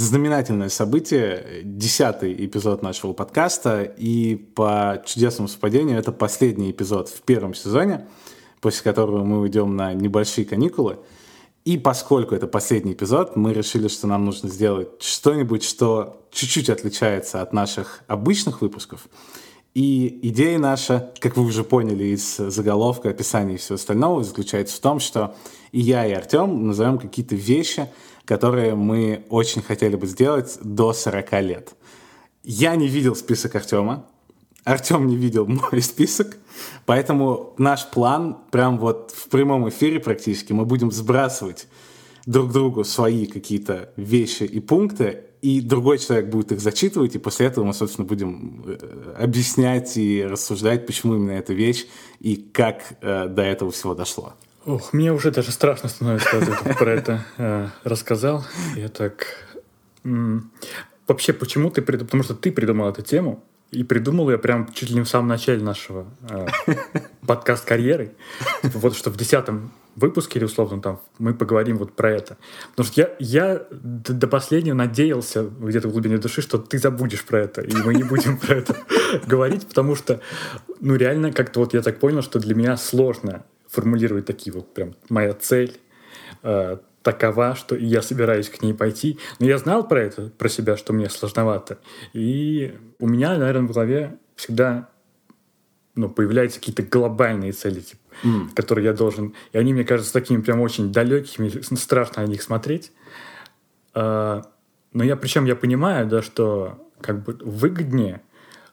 знаменательное событие, десятый эпизод нашего подкаста, и по чудесному совпадению это последний эпизод в первом сезоне, после которого мы уйдем на небольшие каникулы. И поскольку это последний эпизод, мы решили, что нам нужно сделать что-нибудь, что чуть-чуть отличается от наших обычных выпусков. И идея наша, как вы уже поняли из заголовка, описания и всего остального, заключается в том, что и я, и Артем назовем какие-то вещи, которые мы очень хотели бы сделать до 40 лет. Я не видел список Артема, Артем не видел мой список, поэтому наш план прям вот в прямом эфире практически мы будем сбрасывать друг другу свои какие-то вещи и пункты, и другой человек будет их зачитывать, и после этого мы, собственно, будем э, объяснять и рассуждать, почему именно эта вещь и как э, до этого всего дошло. Ох, мне уже даже страшно становится, когда ты про это э, рассказал. Я так... Вообще, почему ты придумал? Потому что ты придумал эту тему, и придумал я прям чуть ли не в самом начале нашего э, подкаст карьеры. Типа вот что в десятом выпуске или условно там мы поговорим вот про это. Потому что я, я до последнего надеялся где-то в глубине души, что ты забудешь про это, и мы не будем про это говорить, потому что, ну реально, как-то вот я так понял, что для меня сложно формулировать такие вот прям моя цель, э, такова, что я собираюсь к ней пойти. Но я знал про это, про себя, что мне сложновато. И у меня, наверное, в голове всегда ну, появляются какие-то глобальные цели, типа, mm. которые я должен... И они, мне кажется, такими прям очень далекими, страшно на них смотреть. А, но я, причем я понимаю, да, что как бы выгоднее,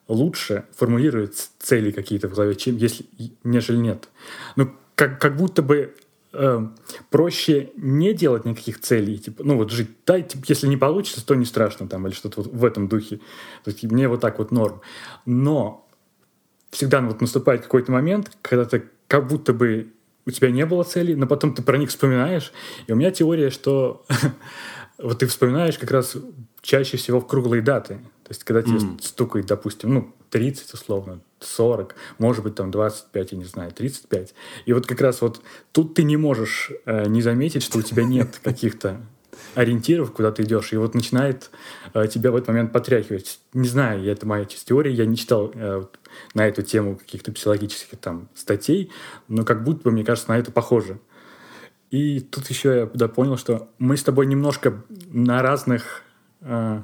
лучше формулировать цели какие-то в голове, чем если, нежели нет. Ну, как, как будто бы э, проще не делать никаких целей, типа, ну вот жить, да, типа, если не получится, то не страшно там, или что-то вот в этом духе. То есть мне вот так вот норм. Но всегда вот наступает какой-то момент, когда ты как будто бы у тебя не было целей, но потом ты про них вспоминаешь. И у меня теория, что вот ты вспоминаешь как раз чаще всего в круглые даты. То есть, когда тебе mm. стукает, допустим, ну, 30 условно, 40, может быть, там 25, я не знаю, 35. И вот как раз вот тут ты не можешь э, не заметить, что у тебя нет каких-то ориентиров, куда ты идешь, и вот начинает э, тебя в этот момент потряхивать. Не знаю, это моя теория, я не читал э, на эту тему каких-то психологических там статей, но как будто бы, мне кажется, на это похоже. И тут еще я да, понял, что мы с тобой немножко на разных э,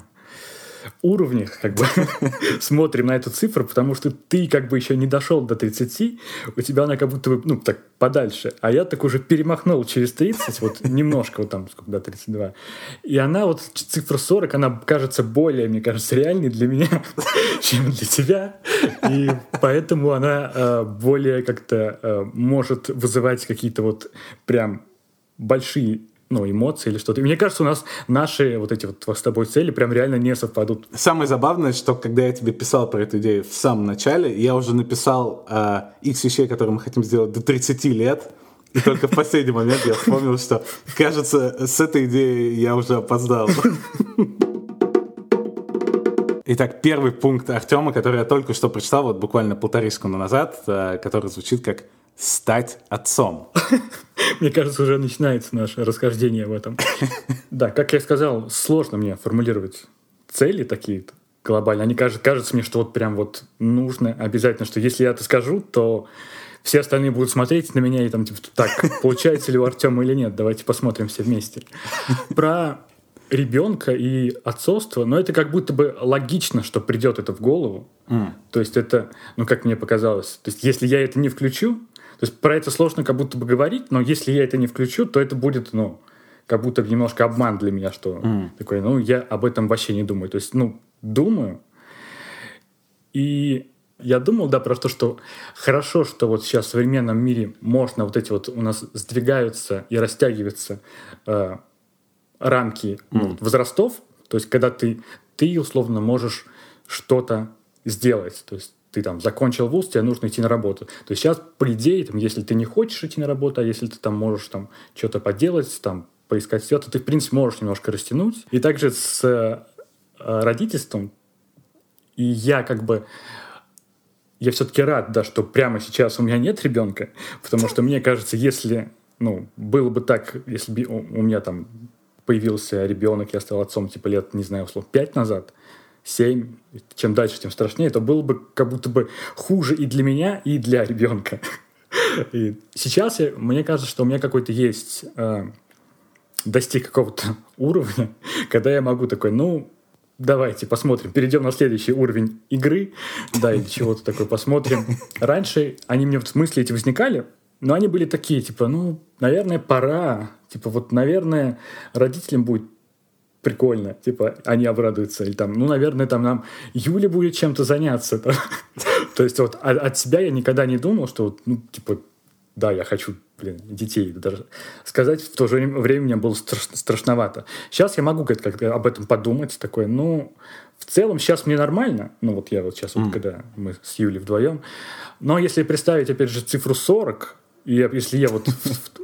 уровнях как бы смотрим на эту цифру, потому что ты как бы еще не дошел до 30, у тебя она как будто бы, ну, так подальше, а я так уже перемахнул через 30, вот немножко вот там, сколько, до 32, и она вот, цифра 40, она кажется более, мне кажется, реальной для меня, чем для тебя, и поэтому она э, более как-то э, может вызывать какие-то вот прям большие ну, эмоции или что-то. И мне кажется, у нас наши вот эти вот с тобой цели прям реально не совпадут. Самое забавное, что когда я тебе писал про эту идею в самом начале, я уже написал э, X вещей, которые мы хотим сделать до 30 лет, и только в последний момент я вспомнил, что, кажется, с этой идеей я уже опоздал. Итак, первый пункт Артема, который я только что прочитал, вот буквально полторы секунды назад, э, который звучит как «стать отцом». Мне кажется, уже начинается наше расхождение в этом. Да, как я сказал, сложно мне формулировать цели такие глобальные. Они кажется, кажется мне, что вот прям вот нужно обязательно, что если я это скажу, то все остальные будут смотреть на меня и там типа, так, получается ли у Артема или нет, давайте посмотрим все вместе. Про ребенка и отцовство, но это как будто бы логично, что придет это в голову. Mm. То есть это, ну как мне показалось, то есть если я это не включу, то есть про это сложно как будто бы говорить, но если я это не включу, то это будет, ну, как будто бы немножко обман для меня, что mm. такой, ну, я об этом вообще не думаю. То есть, ну, думаю. И я думал, да, про то, что хорошо, что вот сейчас в современном мире можно вот эти вот у нас сдвигаются и растягиваются э, рамки mm. возрастов. То есть, когда ты, ты условно можешь что-то сделать. То есть ты там закончил вуз, тебе нужно идти на работу. То есть сейчас, по идее, там, если ты не хочешь идти на работу, а если ты там можешь там что-то поделать, там, поискать свет, то ты, в принципе, можешь немножко растянуть. И также с э, родительством, и я как бы я все-таки рад, да, что прямо сейчас у меня нет ребенка, потому что мне кажется, если, ну, было бы так, если бы у меня там появился ребенок, я стал отцом, типа, лет, не знаю, условно, пять назад, семь, чем дальше, тем страшнее, то было бы как будто бы хуже и для меня, и для ребенка. И сейчас я, мне кажется, что у меня какой-то есть э, достиг какого-то уровня, когда я могу такой, ну, давайте посмотрим, перейдем на следующий уровень игры, да, или чего-то такое посмотрим. Раньше они мне в смысле эти возникали, но они были такие, типа, ну, наверное, пора. Типа, вот, наверное, родителям будет прикольно, типа, они обрадуются. Или там, ну, наверное, там нам Юля будет чем-то заняться. То есть вот от себя я никогда не думал, что, вот, ну, типа, да, я хочу, блин, детей даже сказать. В то же время мне было страшновато. Сейчас я могу как-то об этом подумать, такое, ну, в целом сейчас мне нормально. Ну, вот я вот сейчас, mm. вот, когда мы с Юлей вдвоем. Но если представить, опять же, цифру 40, и если я вот,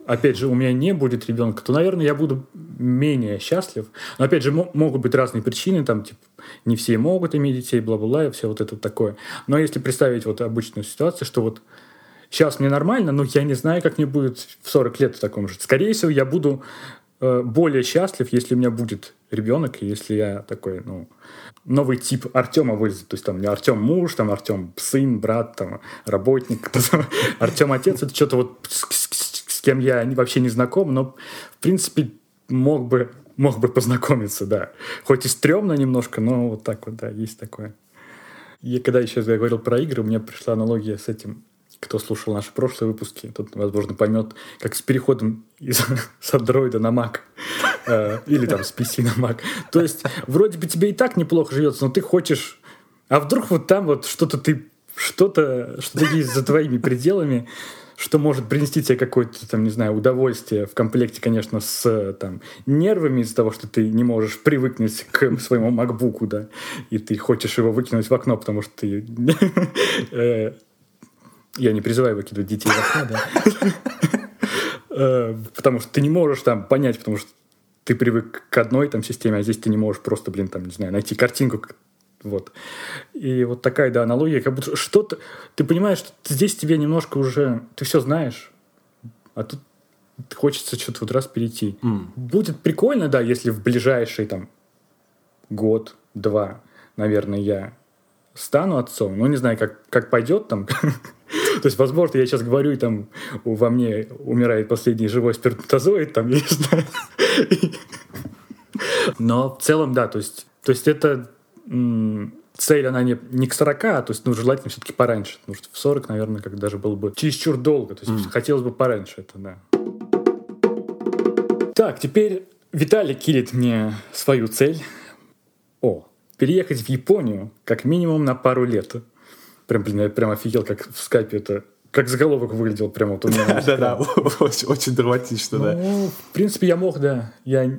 опять же, у меня не будет ребенка, то, наверное, я буду менее счастлив. Но, опять же, могут быть разные причины, там, типа, не все могут иметь детей, бла-бла-бла, и все вот это такое. Но если представить вот обычную ситуацию, что вот сейчас мне нормально, но я не знаю, как мне будет в 40 лет в таком же. Скорее всего, я буду более счастлив, если у меня будет ребенок, если я такой, ну, новый тип Артема вылезет. То есть там не Артем муж, там Артем сын, брат, там работник. Артем отец. Это что-то вот с кем я вообще не знаком, но в принципе мог бы, мог бы познакомиться, да. Хоть и стрёмно немножко, но вот так вот, да, есть такое. И когда еще я говорил про игры, у меня пришла аналогия с этим кто слушал наши прошлые выпуски, тот, возможно, поймет, как с переходом из, с Android на Mac э, или там с PC на Mac. То есть, вроде бы тебе и так неплохо живется, но ты хочешь... А вдруг вот там вот что-то ты... Что-то что есть за твоими пределами, что может принести тебе какое-то, там, не знаю, удовольствие в комплекте, конечно, с там, нервами из-за того, что ты не можешь привыкнуть к своему макбуку, да, и ты хочешь его выкинуть в окно, потому что ты э, я не призываю выкидывать детей в окно, да. Э, потому что ты не можешь там понять, потому что ты привык к одной там системе, а здесь ты не можешь просто, блин, там, не знаю, найти картинку, вот. И вот такая, да, аналогия, как будто что-то... Ты понимаешь, что здесь тебе немножко уже... Ты все знаешь, а тут хочется что-то вот раз перейти. Mm. Будет прикольно, да, если в ближайший там год, два, наверное, я стану отцом. Ну, не знаю, как, как пойдет там. То есть, возможно, я сейчас говорю, и там во мне умирает последний живой сперматозоид, там, я не знаю. Но в целом, да, то есть, то есть это цель, она не, не к 40, а то есть, ну, желательно все-таки пораньше. Потому что в 40, наверное, как даже было бы чересчур долго. То есть, mm. хотелось бы пораньше это, да. Так, теперь Виталий килит мне свою цель. О, переехать в Японию как минимум на пару лет. Прям, блин, я прям офигел, как в скайпе это как заголовок выглядел прямо вот у меня. Да-да, очень драматично, да. Ну, в принципе, я мог, да. Я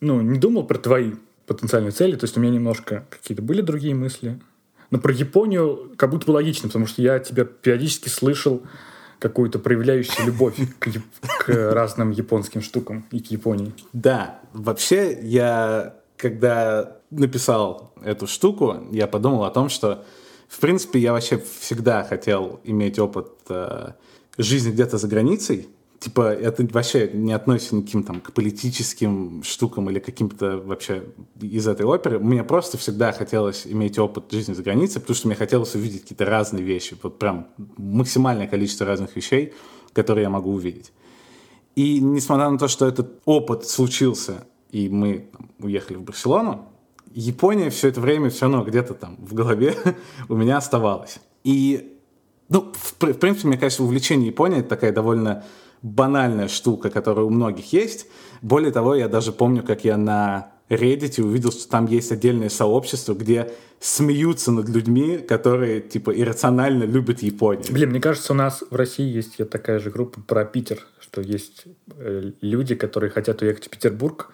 ну, не думал про твои потенциальные цели, то есть у меня немножко какие-то были другие мысли. Но про Японию как будто бы логично, потому что я тебя периодически слышал какую-то проявляющую любовь к, к разным японским штукам и к Японии. Да, вообще я когда написал эту штуку, я подумал о том, что, в принципе, я вообще всегда хотел иметь опыт э, жизни где-то за границей. Типа, это вообще не относится никаким там к политическим штукам или каким-то вообще из этой оперы. Мне просто всегда хотелось иметь опыт жизни за границей, потому что мне хотелось увидеть какие-то разные вещи. Вот прям максимальное количество разных вещей, которые я могу увидеть. И несмотря на то, что этот опыт случился и мы там, уехали в Барселону, Япония все это время все равно где-то там в голове у меня оставалась. И, ну, в, в принципе, мне кажется, увлечение Японией это такая довольно банальная штука, которая у многих есть. Более того, я даже помню, как я на Reddit увидел, что там есть отдельное сообщество, где смеются над людьми, которые, типа, иррационально любят Японию. Блин, мне кажется, у нас в России есть такая же группа про Питер, что есть э, люди, которые хотят уехать в Петербург,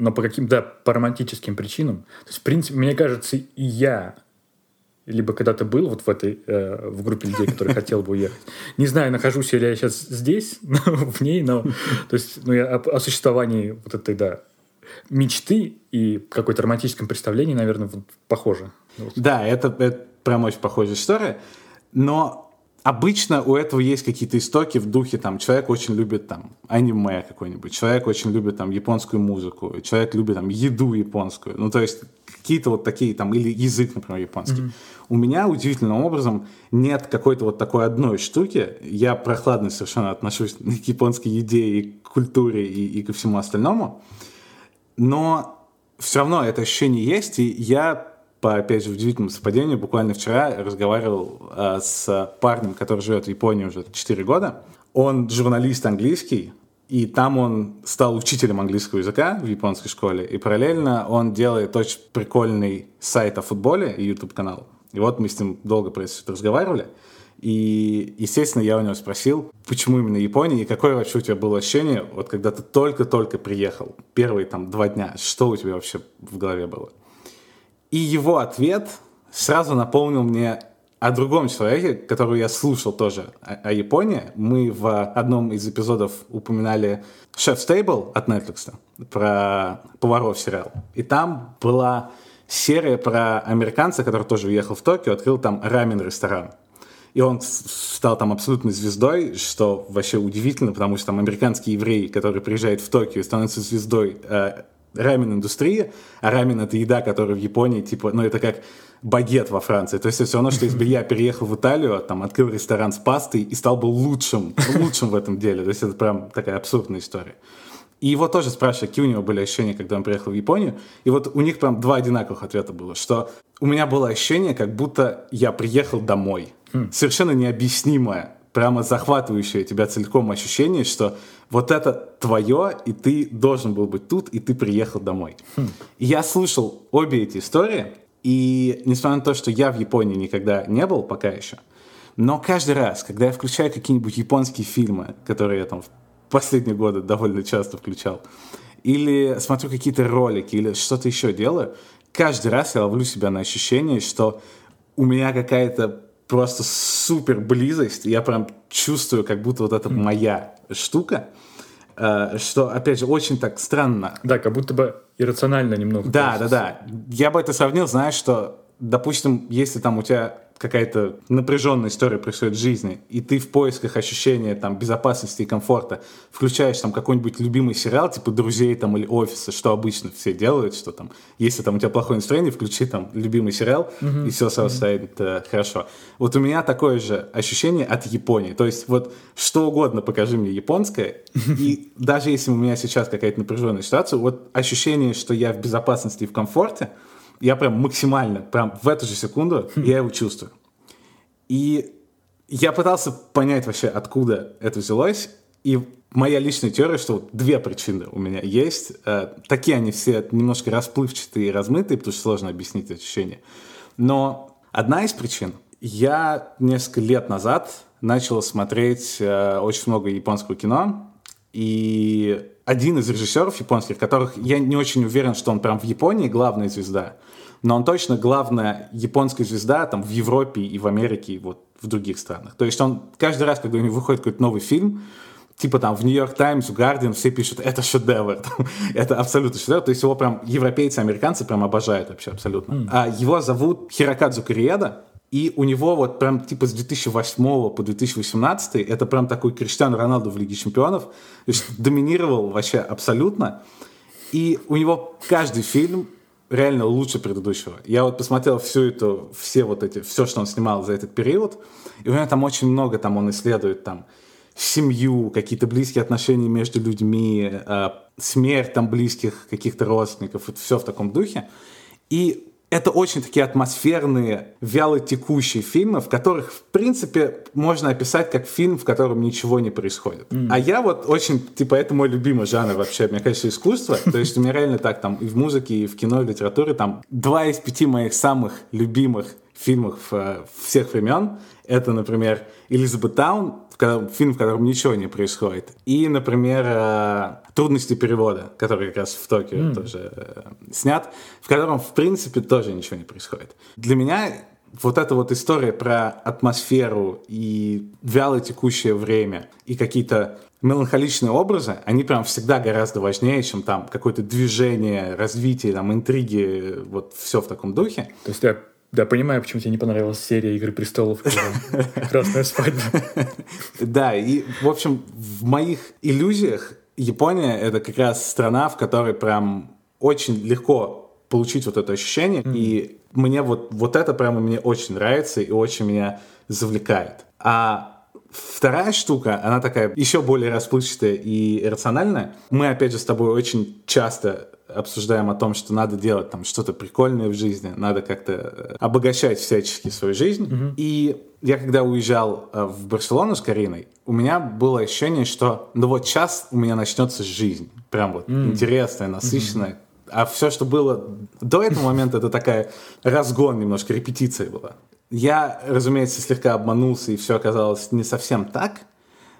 но по каким-то по романтическим причинам. То есть, в принципе, мне кажется, и я либо когда-то был вот в этой э, в группе людей, которые хотел бы уехать. Не знаю, нахожусь ли я сейчас здесь, в ней, но то есть, ну, я о, о существовании вот этой, да, мечты и какой-то романтическом представлении, наверное, вот, похоже. Да, это, это прям очень похожая история. Но обычно у этого есть какие-то истоки в духе, там, человек очень любит, там, аниме какой-нибудь, человек очень любит, там, японскую музыку, человек любит, там, еду японскую, ну, то есть какие-то вот такие, там, или язык, например, японский. Mm-hmm. У меня удивительным образом нет какой-то вот такой одной штуки, я прохладно совершенно отношусь к японской еде и к культуре и, и ко всему остальному, но все равно это ощущение есть, и я по, опять же, удивительному совпадению, буквально вчера разговаривал э, с парнем, который живет в Японии уже 4 года. Он журналист английский, и там он стал учителем английского языка в японской школе. И параллельно он делает очень прикольный сайт о футболе и YouTube-канал. И вот мы с ним долго про это разговаривали. И, естественно, я у него спросил, почему именно Япония, и какое вообще у тебя было ощущение, вот когда ты только-только приехал, первые там два дня, что у тебя вообще в голове было? И его ответ сразу напомнил мне о другом человеке, которого я слушал тоже о, о Японии. Мы в одном из эпизодов упоминали Chef Stable от Netflix про поваров сериал. И там была серия про американца, который тоже уехал в Токио, открыл там рамен-ресторан. И он стал там абсолютной звездой, что вообще удивительно, потому что там американский еврей, который приезжает в Токио и становится звездой э, рамен-индустрии, а рамен — это еда, которая в Японии, типа, ну, это как багет во Франции. То есть все равно, что если бы я переехал в Италию, там, открыл ресторан с пастой и стал бы лучшим, лучшим в этом деле. То есть это прям такая абсурдная история. И его тоже спрашивали, какие у него были ощущения, когда он приехал в Японию. И вот у них прям два одинаковых ответа было, что у меня было ощущение, как будто я приехал домой. Хм. Совершенно необъяснимое, прямо захватывающее тебя целиком ощущение, что вот это твое, и ты должен был быть тут, и ты приехал домой. Хм. И я слушал обе эти истории, и несмотря на то, что я в Японии никогда не был пока еще, но каждый раз, когда я включаю какие-нибудь японские фильмы, которые я там в последние годы довольно часто включал, или смотрю какие-то ролики, или что-то еще делаю, каждый раз я ловлю себя на ощущение, что у меня какая-то просто супер близость, я прям чувствую, как будто вот это mm. моя штука, э, что, опять же, очень так странно. Да, как будто бы иррационально немного. Да, да, да. Я бы это сравнил, знаешь, что, допустим, если там у тебя какая-то напряженная история происходит в жизни, и ты в поисках ощущения там безопасности и комфорта включаешь там какой-нибудь любимый сериал, типа «Друзей» там или «Офиса», что обычно все делают, что там, если там у тебя плохое настроение, включи там любимый сериал, mm-hmm. и все сразу mm-hmm. станет э, хорошо. Вот у меня такое же ощущение от Японии. То есть вот что угодно покажи мне японское, и даже если у меня сейчас какая-то напряженная ситуация, вот ощущение, что я в безопасности и в комфорте, я прям максимально, прям в эту же секунду я его чувствую. И я пытался понять вообще, откуда это взялось. И моя личная теория, что вот две причины у меня есть. Э, такие они все немножко расплывчатые и размытые, потому что сложно объяснить ощущения. Но одна из причин, я несколько лет назад начал смотреть э, очень много японского кино, и один из режиссеров японских, которых я не очень уверен, что он прям в Японии главная звезда, но он точно главная японская звезда там в Европе и в Америке, и вот в других странах. То есть он каждый раз, когда у него выходит какой-то новый фильм, типа там в Нью-Йорк Таймс, в Гардиан все пишут, это шедевр, это абсолютно шедевр, то есть его прям европейцы, американцы прям обожают вообще абсолютно. Mm. А его зовут Хирокадзу Кириеда, и у него вот прям типа с 2008 по 2018 это прям такой Криштиану Роналду в Лиге Чемпионов, то есть доминировал вообще абсолютно. И у него каждый фильм реально лучше предыдущего. Я вот посмотрел всю эту, все вот эти, все, что он снимал за этот период, и у него там очень много, там он исследует там семью, какие-то близкие отношения между людьми, э, смерть там близких каких-то родственников, вот все в таком духе. И это очень такие атмосферные, вяло текущие фильмы, в которых, в принципе, можно описать как фильм, в котором ничего не происходит. Mm. А я вот очень, типа, это мой любимый жанр вообще, мне кажется, искусство. То есть у меня реально так там и в музыке, и в кино, и в литературе там два из пяти моих самых любимых фильмов э, всех времен. Это, например, Элизабет Таун, фильм, в котором ничего не происходит. И, например, э, «Трудности перевода», который как раз в Токио mm. тоже э, снят, в котором, в принципе, тоже ничего не происходит. Для меня вот эта вот история про атмосферу и вяло текущее время и какие-то меланхоличные образы, они прям всегда гораздо важнее, чем там какое-то движение, развитие, там, интриги, вот все в таком духе. То есть я да, понимаю, почему тебе не понравилась серия «Игры престолов», «Красная свадьба». Да, и, в общем, в моих иллюзиях Япония — это как раз страна, в которой прям очень легко получить вот это ощущение, и мне вот, вот это прямо мне очень нравится и очень меня завлекает. А Вторая штука, она такая еще более расплывчатая и рациональная. Мы, опять же, с тобой очень часто обсуждаем о том, что надо делать там что-то прикольное в жизни, надо как-то э, обогащать всячески свою жизнь. Mm-hmm. И я когда уезжал э, в Барселону с Кариной, у меня было ощущение, что ну вот сейчас у меня начнется жизнь, прям вот mm-hmm. интересная, насыщенная. Mm-hmm. А все, что было до этого момента, это такая разгон немножко, репетиция была. Я, разумеется, слегка обманулся, и все оказалось не совсем так,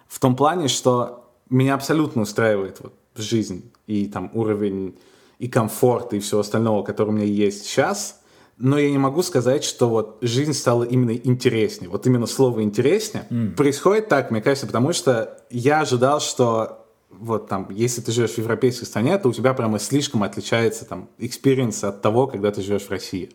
в том плане, что меня абсолютно устраивает вот жизнь и там уровень и комфорта и всего остального, который у меня есть сейчас, но я не могу сказать, что вот жизнь стала именно интереснее. Вот именно слово интереснее mm. происходит так, мне кажется, потому что я ожидал, что вот там, если ты живешь в европейской стране, то у тебя прямо слишком отличается там experience от того, когда ты живешь в России.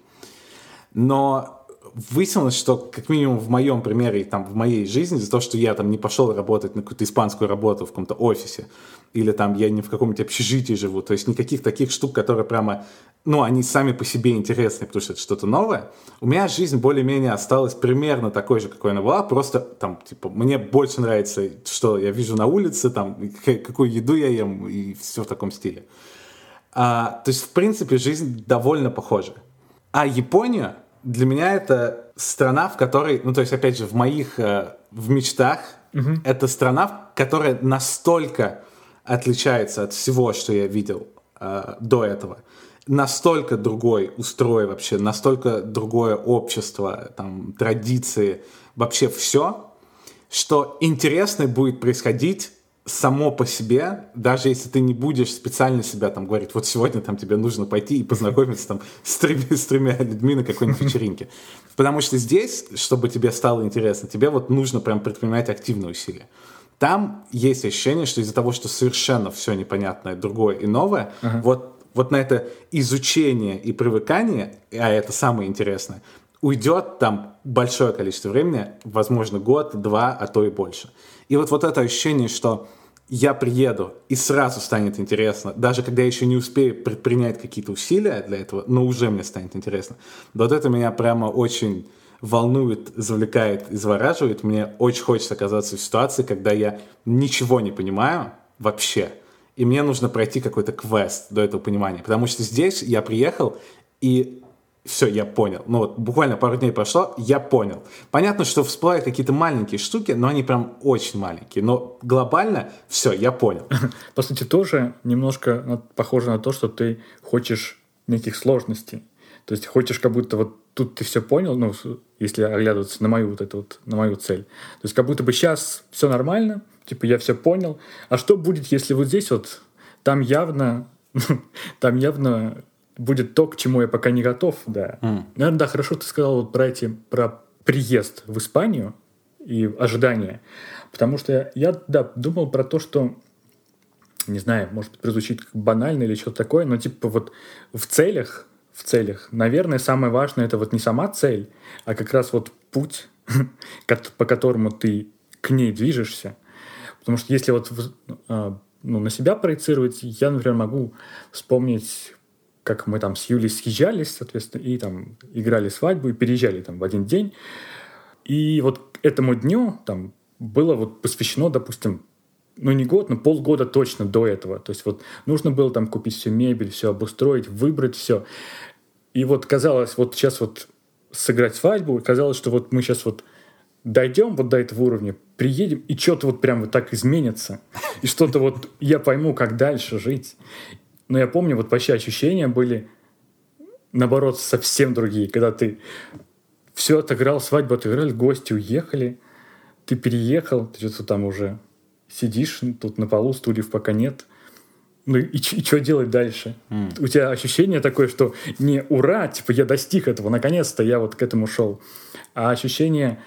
Но выяснилось, что как минимум в моем примере, там, в моей жизни, за то, что я там не пошел работать на какую-то испанскую работу в каком-то офисе, или там я не в каком-нибудь общежитии живу, то есть никаких таких штук, которые прямо, ну, они сами по себе интересны, потому что это что-то новое, у меня жизнь более-менее осталась примерно такой же, какой она была, просто там, типа, мне больше нравится, что я вижу на улице, там, какую еду я ем, и все в таком стиле. А, то есть, в принципе, жизнь довольно похожа. А Япония, для меня это страна, в которой, ну то есть опять же в моих э, в мечтах угу. это страна, которая настолько отличается от всего, что я видел э, до этого, настолько другой устрой вообще, настолько другое общество, там традиции, вообще все, что интересно будет происходить само по себе, даже если ты не будешь специально себя там говорить, вот сегодня там тебе нужно пойти и познакомиться там с тремя, с тремя людьми на какой-нибудь вечеринке. Потому что здесь, чтобы тебе стало интересно, тебе вот нужно прям предпринимать активные усилия. Там есть ощущение, что из-за того, что совершенно все непонятное, другое и новое, uh-huh. вот, вот на это изучение и привыкание, а это самое интересное, уйдет там большое количество времени, возможно, год, два, а то и больше. И вот, вот это ощущение, что я приеду, и сразу станет интересно, даже когда я еще не успею предпринять какие-то усилия для этого, но уже мне станет интересно. Вот это меня прямо очень волнует, завлекает и завораживает. Мне очень хочется оказаться в ситуации, когда я ничего не понимаю вообще, и мне нужно пройти какой-то квест до этого понимания. Потому что здесь я приехал, и все, я понял. Ну вот буквально пару дней прошло, я понял. Понятно, что всплывают какие-то маленькие штуки, но они прям очень маленькие. Но глобально все, я понял. По сути, тоже немножко похоже на то, что ты хочешь неких сложностей. То есть хочешь как будто вот тут ты все понял, ну, если оглядываться на мою вот эту вот, на мою цель. То есть как будто бы сейчас все нормально, типа я все понял. А что будет, если вот здесь вот, там явно, там явно будет то, к чему я пока не готов, да. Mm. Наверное, да, хорошо ты сказал вот про эти, про приезд в Испанию и ожидания. Потому что я, да, думал про то, что не знаю, может прозвучит банально или что-то такое, но типа вот в целях, в целях, наверное, самое важное это вот не сама цель, а как раз вот путь, по которому ты к ней движешься. Потому что если вот а, ну, на себя проецировать, я, например, могу вспомнить как мы там с Юлей съезжались, соответственно, и там играли свадьбу, и переезжали там в один день. И вот этому дню там было вот посвящено, допустим, ну не год, но полгода точно до этого. То есть вот нужно было там купить всю мебель, все обустроить, выбрать все. И вот казалось, вот сейчас вот сыграть свадьбу, казалось, что вот мы сейчас вот дойдем вот до этого уровня, приедем, и что-то вот прям вот так изменится. И что-то вот я пойму, как дальше жить. Но я помню, вот вообще ощущения были, наоборот, совсем другие. Когда ты все отыграл, свадьбу отыграли, гости уехали, ты переехал, ты что-то там уже сидишь, тут на полу, стульев пока нет. Ну и, и что делать дальше? Mm. У тебя ощущение такое, что не ура, типа я достиг этого, наконец-то я вот к этому шел. А ощущение,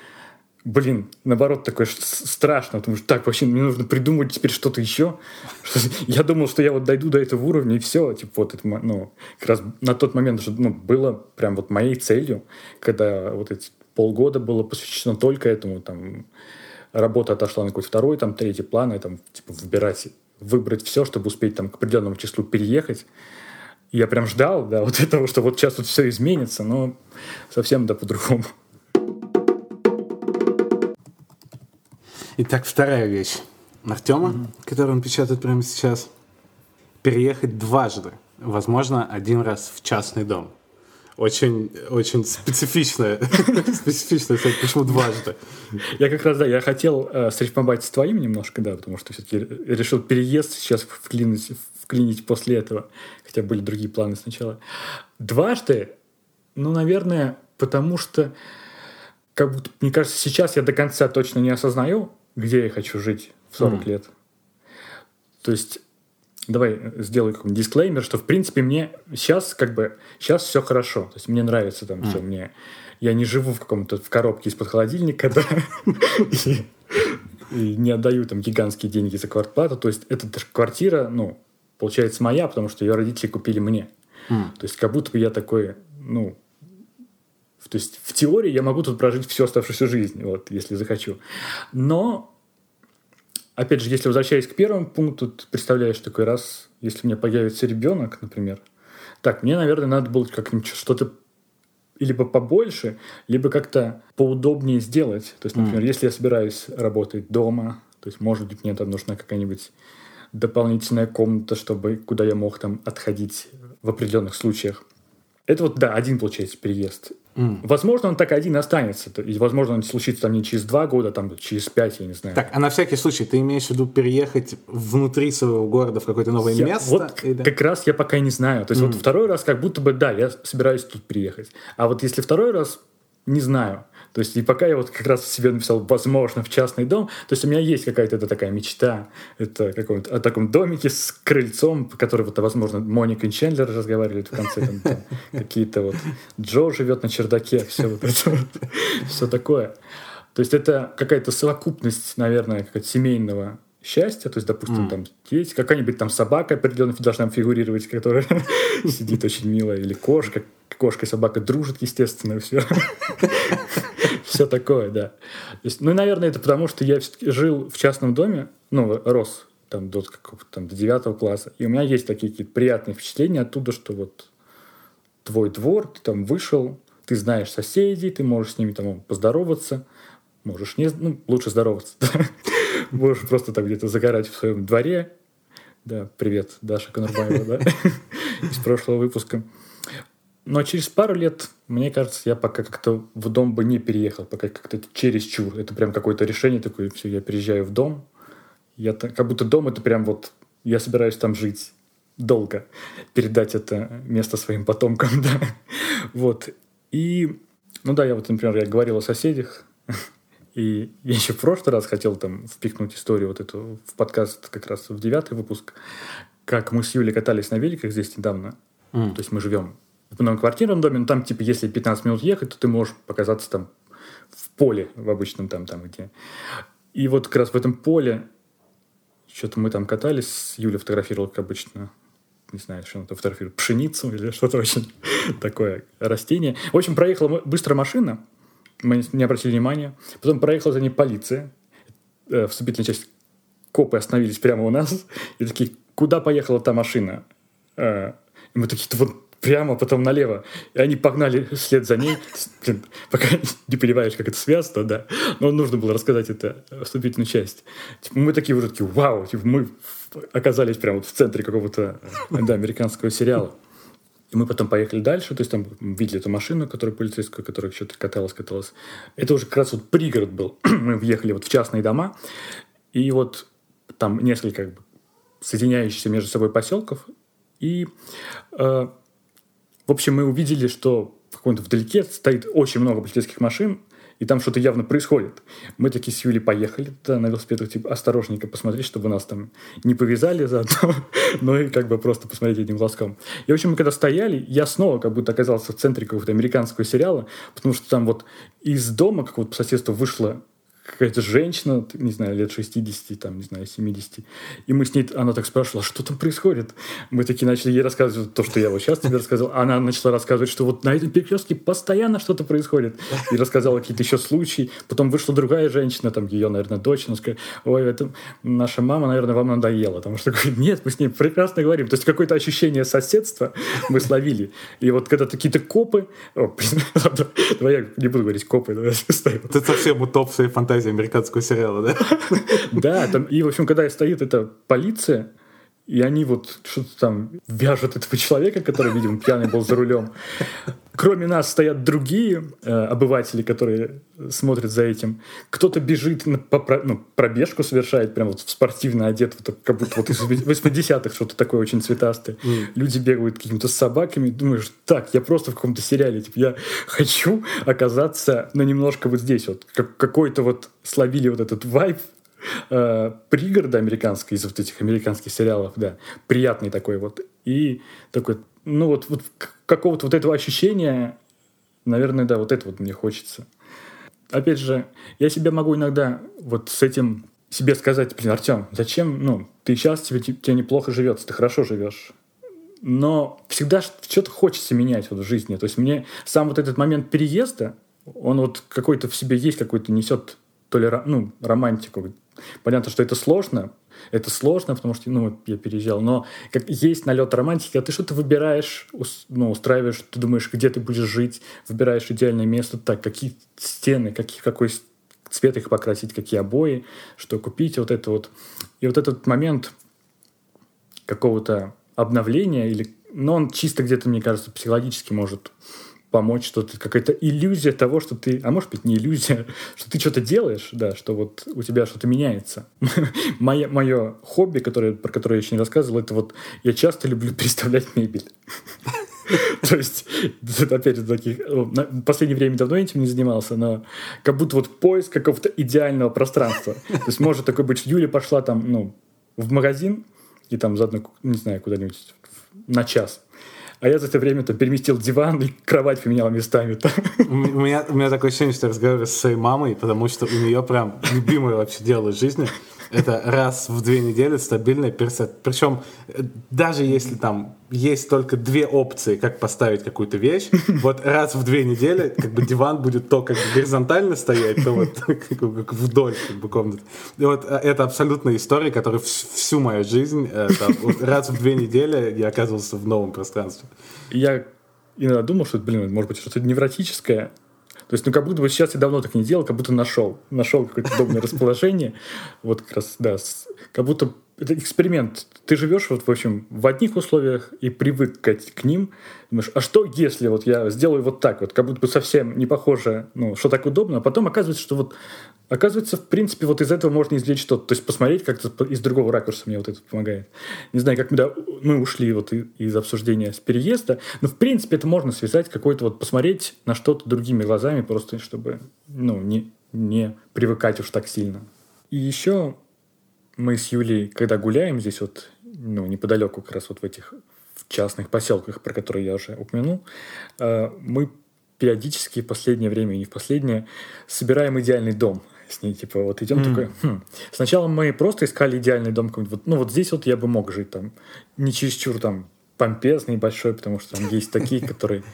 блин, наоборот, такое страшно, потому что так, вообще мне нужно придумать теперь что-то еще. Я думал, что я вот дойду до этого уровня, и все, типа вот это, ну, как раз на тот момент что, ну, было прям вот моей целью, когда вот эти полгода было посвящено только этому, там, работа отошла на какой-то второй, там, третий план, и там, типа, выбирать, выбрать все, чтобы успеть там к определенному числу переехать. Я прям ждал, да, вот этого, что вот сейчас вот все изменится, но совсем, да, по-другому. Итак, вторая вещь. Артема, mm-hmm. которую он печатает прямо сейчас, переехать дважды. Возможно, один раз в частный дом. Очень, очень специфичная, специфичная цель. Почему дважды? Я как раз, да, я хотел э, срифмовать с твоим немножко, да, потому что все-таки решил переезд сейчас вклинить, вклинить после этого. Хотя были другие планы сначала. Дважды, ну, наверное, потому что как будто, мне кажется, сейчас я до конца точно не осознаю, где я хочу жить в 40 mm. лет. То есть, давай сделаю какой-нибудь дисклеймер, что, в принципе, мне сейчас как бы, сейчас все хорошо. То есть, мне нравится там mm. все, мне... Я не живу в каком-то в коробке из-под холодильника, да, и не отдаю там гигантские деньги за квартплату. То есть, эта квартира, ну, получается моя, потому что ее родители купили мне. То есть, как будто бы я такой, ну, то есть в теории я могу тут прожить всю оставшуюся жизнь, вот, если захочу. Но, опять же, если возвращаясь к первому пункту, ты представляешь такой раз, если у меня появится ребенок, например, так, мне, наверное, надо было как-нибудь что-то либо побольше, либо как-то поудобнее сделать. То есть, например, mm. если я собираюсь работать дома, то есть, может быть, мне там нужна какая-нибудь дополнительная комната, чтобы куда я мог там отходить в определенных случаях. Это вот, да, один, получается, переезд. Mm. Возможно, он так один останется. И, возможно, он случится там не через два года, там через пять, я не знаю. Так, а на всякий случай, ты имеешь в виду переехать внутри своего города в какое-то новое я, место? Вот или... как раз я пока не знаю. То есть mm. вот второй раз как будто бы, да, я собираюсь тут переехать. А вот если второй раз, не знаю. То есть и пока я вот как раз себе написал, возможно, в частный дом, то есть у меня есть какая-то это такая мечта, это каком-то о таком домике с крыльцом, который вот, возможно, Моника и Чендлер разговаривали в конце, там, там какие-то вот Джо живет на чердаке, все вот это все такое. То есть это какая-то совокупность, наверное, какая-то семейного счастья, то есть, допустим, mm. там есть какая-нибудь там собака определенно должна фигурировать, которая сидит очень мило, или кошка, кошка и собака дружат, естественно, все. Все такое, да. есть, ну, наверное, это потому, что я жил в частном доме, ну, рос там до какого-то там до девятого класса, и у меня есть такие какие-то приятные впечатления оттуда, что вот твой двор, ты там вышел, ты знаешь соседей, ты можешь с ними там поздороваться, можешь не, ну, лучше здороваться, можешь просто там где-то загорать в своем дворе, да, привет, Даша Конурбаева, да, из прошлого выпуска. Но через пару лет, мне кажется, я пока как-то в дом бы не переехал, пока как-то через чур. Это прям какое-то решение такое, все, я переезжаю в дом. Я как будто дом это прям вот, я собираюсь там жить долго, передать это место своим потомкам, да. Вот. И, ну да, я вот, например, я говорил о соседях, и я еще в прошлый раз хотел там впихнуть историю вот эту в подкаст как раз в девятый выпуск, как мы с Юлей катались на великах здесь недавно. Mm. То есть мы живем в многоквартирном доме, но там, типа, если 15 минут ехать, то ты можешь показаться там в поле, в обычном там, там где. И вот как раз в этом поле что-то мы там катались, Юля фотографировала, как обычно, не знаю, что она фотографирует, пшеницу или что-то очень такое растение. В общем, проехала быстро машина, мы не обратили внимания. Потом проехала за ней полиция. Э, вступительная часть копы остановились прямо у нас. И такие, куда поехала та машина? Э, и мы такие, вот прямо, потом налево. И они погнали вслед за ней. Блин, пока не понимаешь, как это связано, да. Но нужно было рассказать это вступительную часть. Типа, мы такие уже такие, вау, типа, мы оказались прямо вот в центре какого-то да, американского сериала. И мы потом поехали дальше, то есть там видели эту машину, которая полицейскую, которая что-то каталась, каталась. Это уже как раз вот пригород был. мы въехали вот в частные дома, и вот там несколько как бы соединяющихся между собой поселков, и э, в общем, мы увидели, что в каком-то вдалеке стоит очень много полицейских машин, и там что-то явно происходит. Мы такие с Юлей поехали туда на велосипедах, типа, осторожненько посмотреть, чтобы нас там не повязали заодно, но и как бы просто посмотреть одним глазком. И, в общем, мы когда стояли, я снова как будто оказался в центре какого-то американского сериала, потому что там вот из дома какого-то по соседству вышла какая-то женщина, не знаю, лет 60, там, не знаю, 70. И мы с ней, она так спрашивала, что там происходит? Мы такие начали ей рассказывать то, что я вот сейчас тебе рассказал. Она начала рассказывать, что вот на этом перекрестке постоянно что-то происходит. И рассказала какие-то еще случаи. Потом вышла другая женщина, там, ее, наверное, дочь. Она сказала, ой, это наша мама, наверное, вам надоела. Потому что, нет, мы с ней прекрасно говорим. То есть какое-то ощущение соседства мы словили. И вот когда какие-то копы... О, давай я не буду говорить копы. Давай Это совсем утопция фантазия фантазия американского сериала, да? Да, там, и, в общем, когда стоит эта полиция, и они вот что-то там вяжут этого человека, который, видимо, пьяный был за рулем. Кроме нас стоят другие э, обыватели, которые смотрят за этим. Кто-то бежит, на, по, ну, пробежку совершает, прям вот в спортивно одет, вот, как будто вот из 80-х что-то такое очень цветастое. Mm. Люди бегают какими-то собаками. Думаешь, так, я просто в каком-то сериале. Типа, я хочу оказаться, ну, немножко вот здесь вот. Как, какой-то вот словили вот этот вайб э, пригорода американской, из вот этих американских сериалов, да, приятный такой вот. И такой, ну вот, вот какого-то вот этого ощущения, наверное, да, вот это вот мне хочется. Опять же, я себя могу иногда вот с этим себе сказать, блин, Артем, зачем, ну, ты сейчас, тебе, тебе неплохо живется, ты хорошо живешь. Но всегда что-то хочется менять вот в жизни. То есть мне сам вот этот момент переезда, он вот какой-то в себе есть, какой-то несет то ли ну, романтику, Понятно, что это сложно, это сложно, потому что, ну, я переезжал, но как есть налет романтики, а ты что-то выбираешь, ну, устраиваешь, ты думаешь, где ты будешь жить, выбираешь идеальное место, так, какие стены, какие, какой цвет их покрасить, какие обои, что купить, вот это вот. И вот этот момент какого-то обновления, или, но он чисто где-то, мне кажется, психологически может помочь, что ты какая-то иллюзия того, что ты, а может быть не иллюзия, что ты что-то делаешь, да, что вот у тебя что-то меняется. мое, мое хобби, которое, про которое я еще не рассказывал, это вот я часто люблю переставлять мебель. То есть, опять таких... В последнее время давно этим не занимался, но как будто вот поиск какого-то идеального пространства. То есть, может такой быть, Юля пошла там, ну, в магазин, и там заодно, не знаю, куда-нибудь на час а я за это время там переместил диван и кровать поменял местами. У меня, у меня такое ощущение, что я разговариваю с своей мамой, потому что у нее прям любимое вообще дело жизни — это раз в две недели стабильный персет. Причем э, даже если там есть только две опции, как поставить какую-то вещь, вот раз в две недели как бы диван будет то как бы горизонтально стоять, то вот как вдоль как бы комнаты. И вот э, это абсолютная история, которая всю мою жизнь, э, там, вот раз в две недели я оказывался в новом пространстве. Я иногда думал, что, блин, может быть, что-то невротическое, то есть, ну, как будто бы сейчас я давно так не делал, как будто нашел. Нашел какое-то удобное расположение. Вот как раз, да, как будто это эксперимент. Ты живешь вот, в общем, в одних условиях и привык к, ним. Думаешь, а что если вот я сделаю вот так вот, как будто бы совсем не похоже, ну, что так удобно, а потом оказывается, что вот, оказывается, в принципе, вот из этого можно извлечь что-то. То есть посмотреть как-то из другого ракурса мне вот это помогает. Не знаю, как мы, да, мы ушли вот из обсуждения с переезда, но в принципе это можно связать какой-то вот, посмотреть на что-то другими глазами, просто чтобы, ну, не, не привыкать уж так сильно. И еще мы с Юлей, когда гуляем здесь вот, ну, неподалеку как раз вот в этих частных поселках, про которые я уже упомянул, э, мы периодически в последнее время и не в последнее собираем идеальный дом с ней, типа, вот идем mm. такой, хм. Сначала мы просто искали идеальный дом вот, ну, вот здесь вот я бы мог жить там, не чересчур там помпезный, большой, потому что там есть такие, которые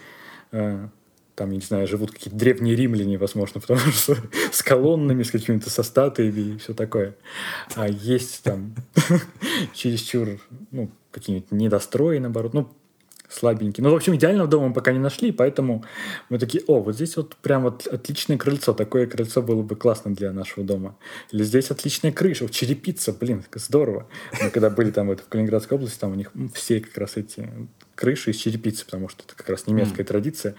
э, там, я не знаю, живут какие-то древние римляне, возможно, потому что с колоннами, с какими-то со статуями и все такое. А есть там чересчур, ну, какие-нибудь недострои, наоборот, ну, слабенькие. Ну, в общем, идеального дома мы пока не нашли, поэтому мы такие, о, вот здесь вот прям вот отличное крыльцо, такое крыльцо было бы классно для нашего дома. Или здесь отличная крыша, черепица, блин, здорово. Мы когда были там в Калининградской области, там у них все как раз эти крыши из черепицы, потому что это как раз немецкая mm. традиция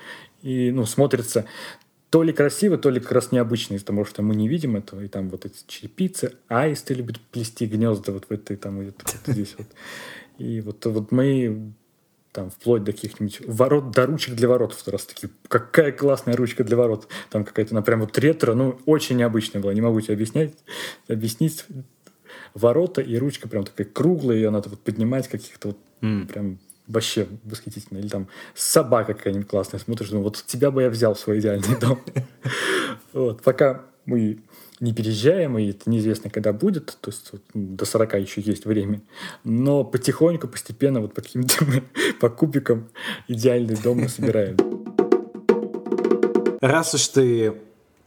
и ну, смотрится то ли красиво, то ли как раз необычно, из-за того, что мы не видим этого, и там вот эти черепицы, аисты любят плести гнезда вот в этой там вот, вот здесь вот. И вот, вот мы там вплоть до каких-нибудь ворот, до ручек для ворот. В раз таки, какая классная ручка для ворот. Там какая-то, она прям вот ретро, ну, очень необычная была. Не могу тебе объяснять, объяснить. Ворота и ручка прям такая круглая, ее надо вот поднимать каких-то вот mm. прям вообще восхитительно. Или там собака какая-нибудь классная, смотришь, ну вот тебя бы я взял в свой идеальный дом. Вот, пока мы не переезжаем, и это неизвестно, когда будет, то есть вот, до 40 еще есть время. Но потихоньку, постепенно, вот по каким-то по кубикам идеальный дом мы собираем. Раз уж ты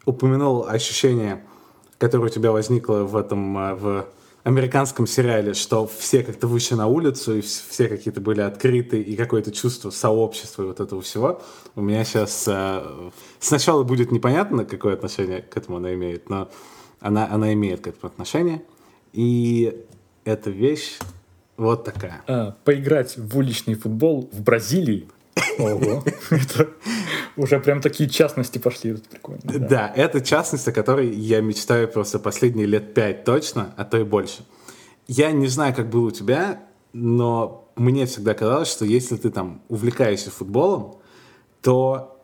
упомянул ощущение, которое у тебя возникло в этом а, в американском сериале, что все как-то вышли на улицу, и все какие-то были открыты, и какое-то чувство сообщества и вот этого всего. У меня сейчас э, сначала будет непонятно, какое отношение к этому она имеет, но она, она имеет к этому отношение. И эта вещь вот такая. А, поиграть в уличный футбол в Бразилии Ого. Это уже прям такие частности пошли. Это прикольно. Да. да, это частность, о которой я мечтаю просто последние лет пять точно, а то и больше. Я не знаю, как было у тебя, но мне всегда казалось, что если ты там увлекаешься футболом, то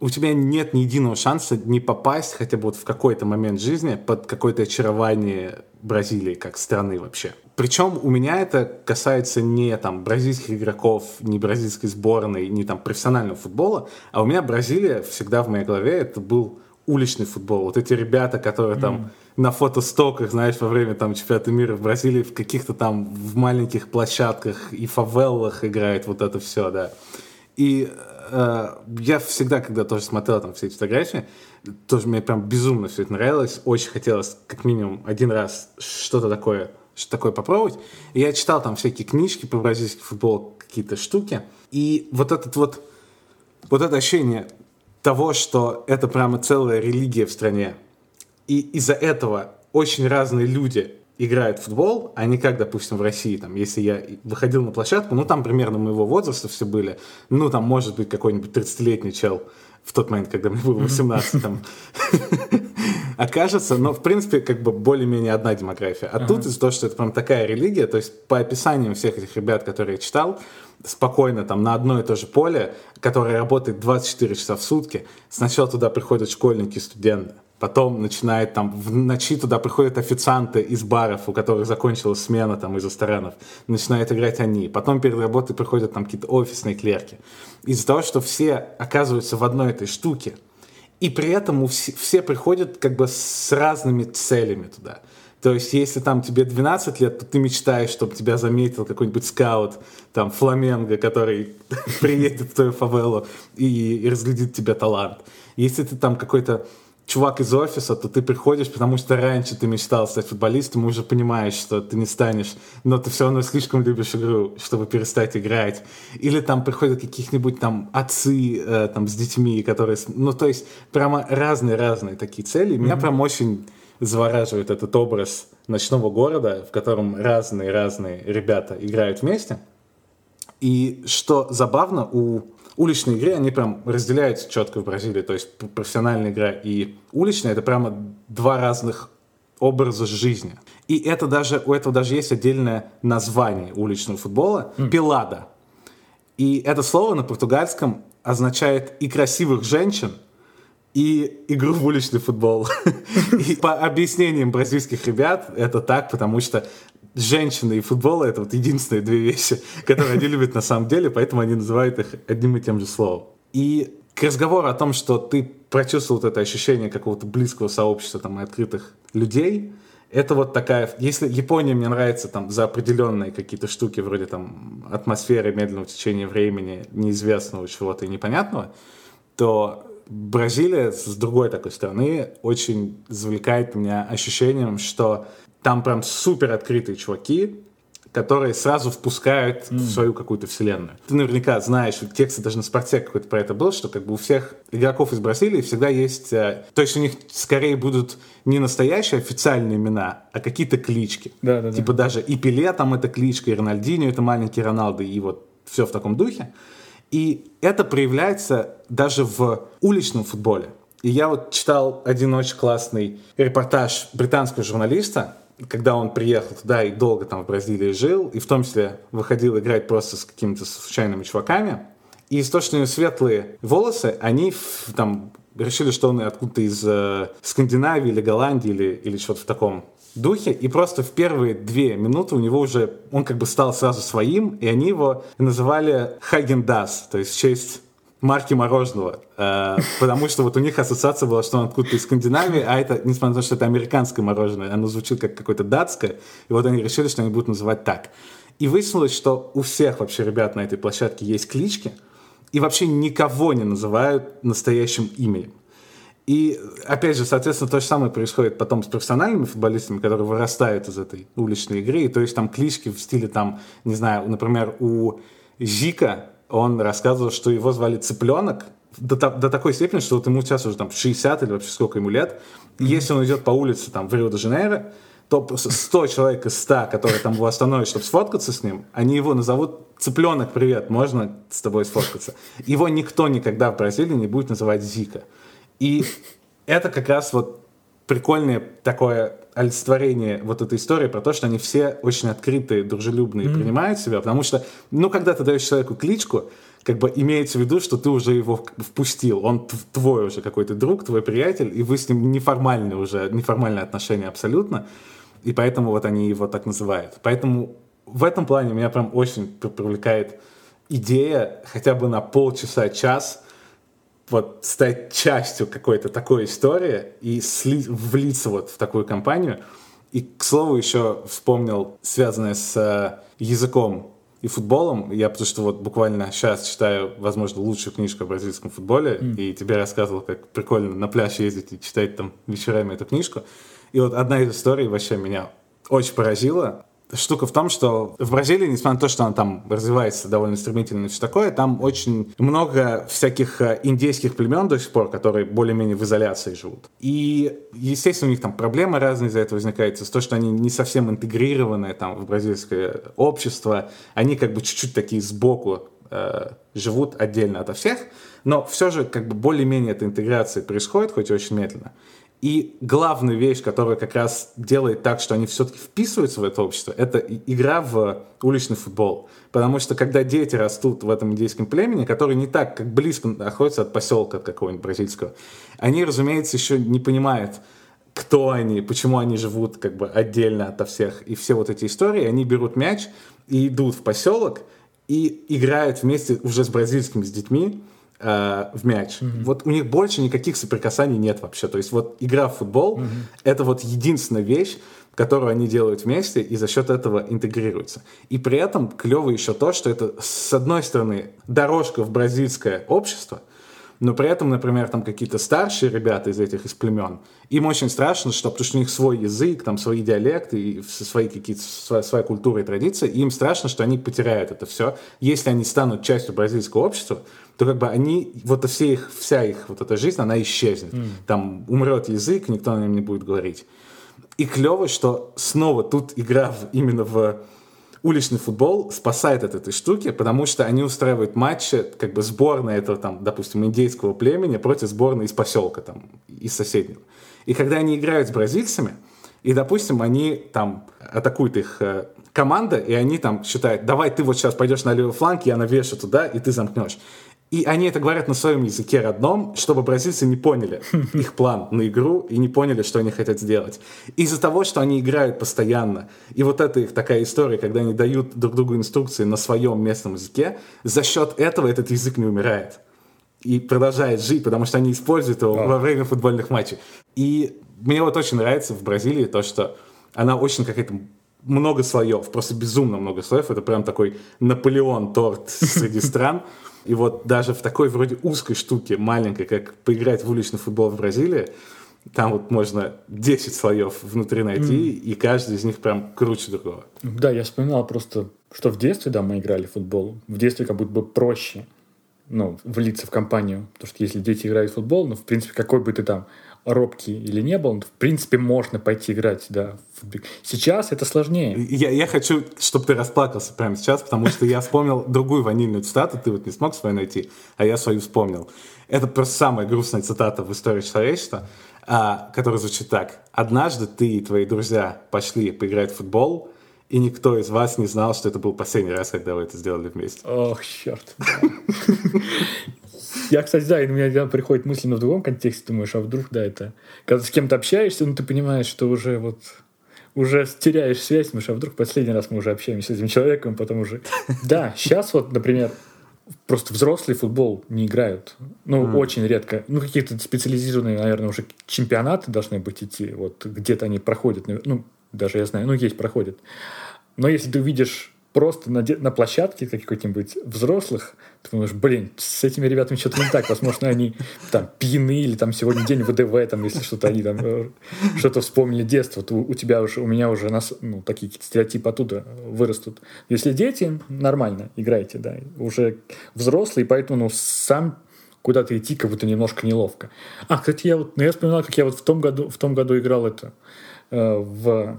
у тебя нет ни единого шанса не попасть хотя бы вот в какой-то момент жизни под какое-то очарование Бразилии как страны вообще. Причем у меня это касается не там бразильских игроков, не бразильской сборной, не там профессионального футбола, а у меня Бразилия всегда в моей голове это был уличный футбол. Вот эти ребята, которые mm. там на фотостоках, знаешь, во время там чемпионата мира в Бразилии в каких-то там в маленьких площадках и фавеллах играют вот это все, да. И э, я всегда, когда тоже смотрел там все эти фотографии, тоже мне прям безумно все это нравилось. Очень хотелось как минимум один раз что-то такое, что такое попробовать. И я читал там всякие книжки по бразильский футбол, какие-то штуки. И вот этот вот, вот это ощущение того, что это прямо целая религия в стране. И из-за этого очень разные люди играют в футбол, а не как, допустим, в России, там, если я выходил на площадку, ну, там примерно моего возраста все были, ну, там, может быть, какой-нибудь 30-летний чел в тот момент, когда мне было 18, там, окажется, но, в принципе, как бы более-менее одна демография. А тут из-за того, что это прям такая религия, то есть по описаниям всех этих ребят, которые я читал, спокойно там на одно и то же поле, которое работает 24 часа в сутки, сначала туда приходят школьники, студенты, Потом начинает там, в ночи туда приходят официанты из баров, у которых закончилась смена там из ресторанов. Начинают играть они. Потом перед работой приходят там какие-то офисные клерки. Из-за того, что все оказываются в одной этой штуке, и при этом все, все приходят как бы с разными целями туда. То есть, если там тебе 12 лет, то ты мечтаешь, чтобы тебя заметил какой-нибудь скаут, там, фламенго, который приедет в твою фавелу и, и разглядит тебе талант. Если ты там какой-то чувак из офиса, то ты приходишь, потому что раньше ты мечтал стать футболистом, и уже понимаешь, что ты не станешь, но ты все равно слишком любишь игру, чтобы перестать играть. Или там приходят каких-нибудь там отцы э, там с детьми, которые... Ну, то есть прямо разные-разные такие цели. Mm-hmm. Меня прям очень завораживает этот образ ночного города, в котором разные-разные ребята играют вместе. И что забавно, у уличной игре они прям разделяются четко в Бразилии. То есть профессиональная игра и уличная это прямо два разных образа жизни. И это даже, у этого даже есть отдельное название уличного футбола mm. – пилада. И это слово на португальском означает и красивых женщин, и игру в уличный футбол. И по объяснениям бразильских ребят это так, потому что женщины и футбол — это вот единственные две вещи, которые они любят на самом деле, поэтому они называют их одним и тем же словом. И к разговору о том, что ты прочувствовал вот это ощущение какого-то близкого сообщества там, и открытых людей, это вот такая... Если Япония мне нравится там за определенные какие-то штуки, вроде там атмосферы медленного течения времени, неизвестного чего-то и непонятного, то Бразилия с другой такой стороны очень завлекает меня ощущением, что там прям супер открытые чуваки, которые сразу впускают mm. в свою какую-то вселенную. Ты наверняка знаешь, тексты даже на спорте какой-то про это был, что как бы у всех игроков из Бразилии всегда есть... Э, то есть у них скорее будут не настоящие официальные имена, а какие-то клички. Да, да, типа да. даже и Пеле там это кличка, и Рональдинho это маленький Роналдо, и вот все в таком духе. И это проявляется даже в уличном футболе. И я вот читал один очень классный репортаж британского журналиста, когда он приехал туда и долго там в Бразилии жил, и в том числе выходил играть просто с какими-то случайными чуваками, и него светлые волосы, они там решили, что он откуда-то из э, Скандинавии или Голландии или, или что-то в таком духе, и просто в первые две минуты у него уже, он как бы стал сразу своим, и они его называли Хагендас, то есть в честь марки мороженого, э, потому что вот у них ассоциация была, что он откуда-то из Скандинавии, а это, несмотря на то, что это американское мороженое, оно звучит как какое-то датское, и вот они решили, что они будут называть так. И выяснилось, что у всех вообще ребят на этой площадке есть клички, и вообще никого не называют настоящим именем. И, опять же, соответственно, то же самое происходит потом с профессиональными футболистами, которые вырастают из этой уличной игры. И, то есть там клички в стиле, там, не знаю, например, у Зика он рассказывал, что его звали Цыпленок, до, до такой степени, что вот ему сейчас уже там 60 или вообще сколько ему лет, и если он идет по улице там в Рио-де-Жанейро, то 100 человек из 100, которые там его остановят, чтобы сфоткаться с ним, они его назовут «Цыпленок, привет, можно с тобой сфоткаться?» Его никто никогда в Бразилии не будет называть Зика. И это как раз вот прикольное такое олицетворение вот этой истории про то, что они все очень открытые, дружелюбные, mm-hmm. принимают себя, потому что, ну, когда ты даешь человеку кличку, как бы имеется в виду, что ты уже его впустил, он твой уже какой-то друг, твой приятель, и вы с ним неформальные уже, неформальные отношения абсолютно, и поэтому вот они его так называют. Поэтому в этом плане меня прям очень привлекает идея хотя бы на полчаса, час вот стать частью какой-то такой истории и сли, влиться вот в такую компанию. И, к слову, еще вспомнил, связанное с э, языком и футболом. Я потому что вот буквально сейчас читаю, возможно, лучшую книжку о бразильском футболе, mm. и тебе рассказывал, как прикольно на пляж ездить и читать там вечерами эту книжку. И вот одна из историй вообще меня очень поразила штука в том, что в Бразилии, несмотря на то, что она там развивается довольно стремительно и все такое, там очень много всяких э, индейских племен до сих пор, которые более-менее в изоляции живут. И, естественно, у них там проблемы разные из-за этого возникают, из-за того, что они не совсем интегрированы там в бразильское общество, они как бы чуть-чуть такие сбоку э, живут отдельно от всех, но все же как бы более-менее эта интеграция происходит, хоть и очень медленно. И главная вещь, которая как раз делает так, что они все-таки вписываются в это общество, это игра в уличный футбол. Потому что когда дети растут в этом индейском племени, которые не так, как близко находятся от поселка от какого-нибудь бразильского, они, разумеется, еще не понимают, кто они, почему они живут как бы отдельно от всех. И все вот эти истории, они берут мяч и идут в поселок и играют вместе уже с бразильскими с детьми, э, в мяч. Mm-hmm. Вот у них больше никаких соприкасаний нет вообще. То есть вот игра в футбол mm-hmm. это вот единственная вещь, которую они делают вместе и за счет этого интегрируются. И при этом клево еще то, что это с одной стороны дорожка в бразильское общество, но при этом, например, там какие-то старшие ребята из этих из племен, им очень страшно, что, потому что у них свой язык, там свои диалекты, и свои какие-то, своя, своя культура и традиции, и им страшно, что они потеряют это все, если они станут частью бразильского общества, то как бы они, вот все их, вся их вот эта жизнь, она исчезнет. Mm. Там умрет язык, никто на нем не будет говорить. И клево, что снова тут игра в, именно в уличный футбол спасает от этой штуки, потому что они устраивают матчи, как бы сборная этого, там, допустим, индейского племени против сборной из поселка, там, из соседнего. И когда они играют с бразильцами, и, допустим, они там атакуют их э, команда, и они там считают, давай ты вот сейчас пойдешь на левый фланг, я навешу туда, и ты замкнешь. И они это говорят на своем языке родном, чтобы бразильцы не поняли их план на игру и не поняли, что они хотят сделать. Из-за того, что они играют постоянно, и вот это их такая история, когда они дают друг другу инструкции на своем местном языке, за счет этого этот язык не умирает и продолжает жить, потому что они используют его во время футбольных матчей. И мне вот очень нравится в Бразилии то, что она очень какая-то много слоев, просто безумно много слоев. Это прям такой Наполеон торт среди стран. И вот даже в такой вроде узкой штуке, маленькой, как поиграть в уличный футбол в Бразилии, там вот можно 10 слоев внутри найти, mm. и каждый из них прям круче другого. Да, я вспоминал просто, что в детстве, да, мы играли в футбол. В детстве как будто бы проще ну, влиться в компанию. Потому что если дети играют в футбол, ну, в принципе, какой бы ты там робкий или не был, в принципе, можно пойти играть, да. Сейчас это сложнее. Я, я хочу, чтобы ты расплакался прямо сейчас, потому что я вспомнил другую ванильную цитату, ты вот не смог свою найти, а я свою вспомнил. Это просто самая грустная цитата в истории человечества, а, которая звучит так. «Однажды ты и твои друзья пошли поиграть в футбол, и никто из вас не знал, что это был последний раз, когда вы это сделали вместе». Ох, черт. Я, кстати, да, и у меня приходит мысль в другом контексте, думаешь, а вдруг, да, это... Когда с кем-то общаешься, ну, ты понимаешь, что уже вот уже теряешь связь, потому что а вдруг последний раз мы уже общаемся с этим человеком, потом уже... Да, сейчас вот, например, просто взрослый футбол не играют. Ну, mm. очень редко. Ну, какие-то специализированные, наверное, уже чемпионаты должны быть идти. Вот где-то они проходят. Ну, даже я знаю, ну, есть, проходят. Но если ты увидишь просто на, на площадке каких-нибудь взрослых, ты думаешь, блин, с этими ребятами что-то не так. Возможно, они там пьяны или там сегодня день ВДВ, там, если что-то они там э, что-то вспомнили детство, то у тебя уже, у меня уже нас, ну, такие стереотипы оттуда вырастут. Если дети, нормально, играйте, да. Уже взрослые, поэтому, ну, сам куда-то идти как будто немножко неловко. А, кстати, я вот, ну, я вспоминал, как я вот в том году, в том году играл это э, в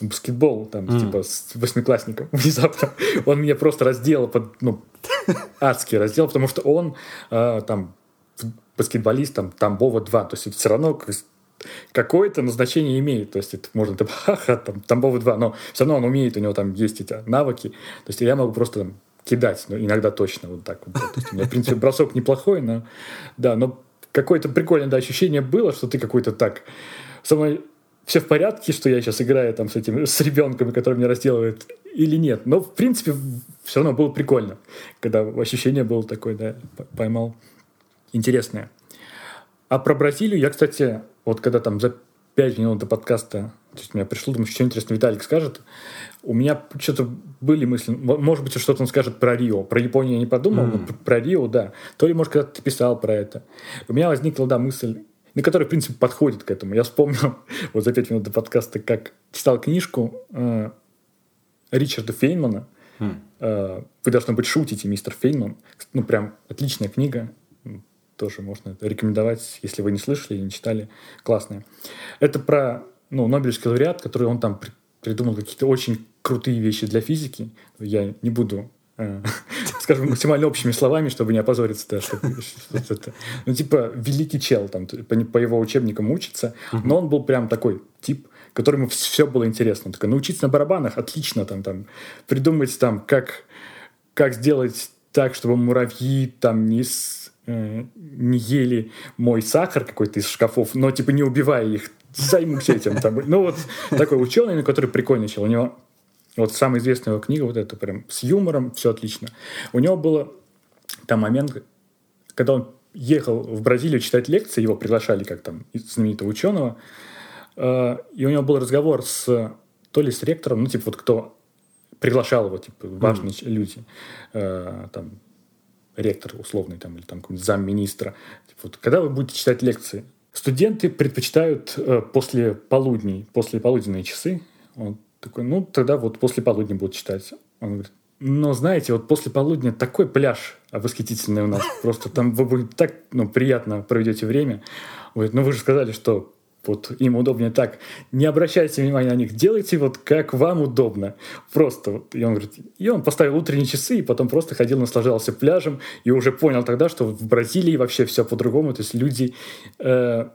баскетбол, там, mm. типа, с восьмиклассником внезапно. Он меня просто разделал, под, ну, адски разделал, потому что он э, там баскетболист, там, Тамбова 2, то есть все равно какое-то назначение имеет. То есть это можно там, ха-ха, там, Тамбова 2, но все равно он умеет, у него там есть эти навыки. То есть я могу просто там кидать, но иногда точно вот так вот. То есть у меня, в принципе, бросок неплохой, но да, но какое-то прикольное да, ощущение было, что ты какой-то так... Со мной все в порядке, что я сейчас играю там с этим, с ребенком, который меня разделывает, или нет. Но, в принципе, все равно было прикольно, когда ощущение было такое, да, поймал. Интересное. А про Бразилию я, кстати, вот когда там за пять минут до подкаста, то есть у меня пришло, думаю, что интересно Виталик скажет, у меня что-то были мысли, может быть, что-то он скажет про Рио. Про Японию я не подумал, mm. но про Рио, да. То ли, может, когда ты писал про это. У меня возникла, да, мысль, на который, в принципе, подходит к этому. Я вспомнил вот за пять минут до подкаста, как читал книжку э, Ричарда Фейнмана. Mm. Э, «Вы, должны быть, шутите, мистер Фейнман». Ну, прям отличная книга. Тоже можно рекомендовать, если вы не слышали или не читали. Классная. Это про ну, Нобелевский лауреат, который он там придумал какие-то очень крутые вещи для физики. Я не буду скажем, максимально общими словами, чтобы не опозориться, да, чтобы, что это, ну, типа, великий чел, там, по, его учебникам учится, но он был прям такой тип, которому все было интересно. Он такой, научиться на барабанах, отлично, там, там, придумать, там, как, как сделать так, чтобы муравьи там не, с, э, не ели мой сахар какой-то из шкафов, но, типа, не убивая их, займусь этим. Там. Ну, вот такой ученый, который прикольный чел. У него вот самая известная его книга, вот эта прям с юмором, все отлично. У него было там момент, когда он ехал в Бразилию читать лекции, его приглашали как там знаменитого ученого, э, и у него был разговор с то ли с ректором, ну, типа вот кто приглашал его, типа, важные mm. люди, э, там, ректор условный, там, или там замминистра. Типа, вот, когда вы будете читать лекции? Студенты предпочитают э, после полудней, после полуденные часы, он такой, ну, тогда вот после полудня будут читать. Он говорит, но знаете, вот после полудня такой пляж восхитительный у нас. Просто там вы, вы так ну, приятно проведете время. Говорит, ну вы же сказали, что вот им удобнее так. Не обращайте внимания на них, делайте вот как вам удобно. Просто вот. И он говорит, и он поставил утренние часы, и потом просто ходил, наслаждался пляжем, и уже понял тогда, что в Бразилии вообще все по-другому. То есть люди э,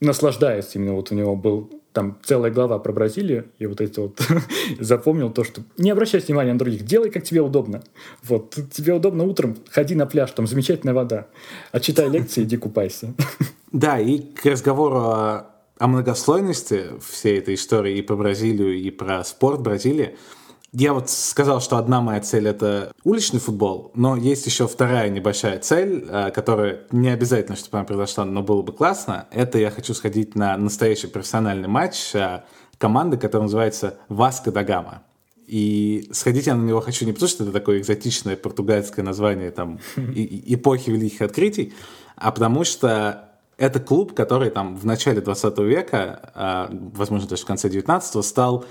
наслаждаются. Именно вот у него был там целая глава про Бразилию, и вот это вот запомнил то, что не обращай внимания на других, делай, как тебе удобно. Вот, тебе удобно утром, ходи на пляж, там замечательная вода, а читай лекции, иди купайся. Да, и к разговору о, о многослойности всей этой истории и про Бразилию, и про спорт Бразилии, я вот сказал, что одна моя цель — это уличный футбол, но есть еще вторая небольшая цель, э, которая не обязательно, чтобы она произошла, но было бы классно. Это я хочу сходить на настоящий профессиональный матч э, команды, которая называется Васка да Гама. И сходить я на него хочу не потому, что это такое экзотичное португальское название там, эпохи великих открытий, а потому что это клуб, который там в начале 20 века, а, возможно, даже в конце 19 стал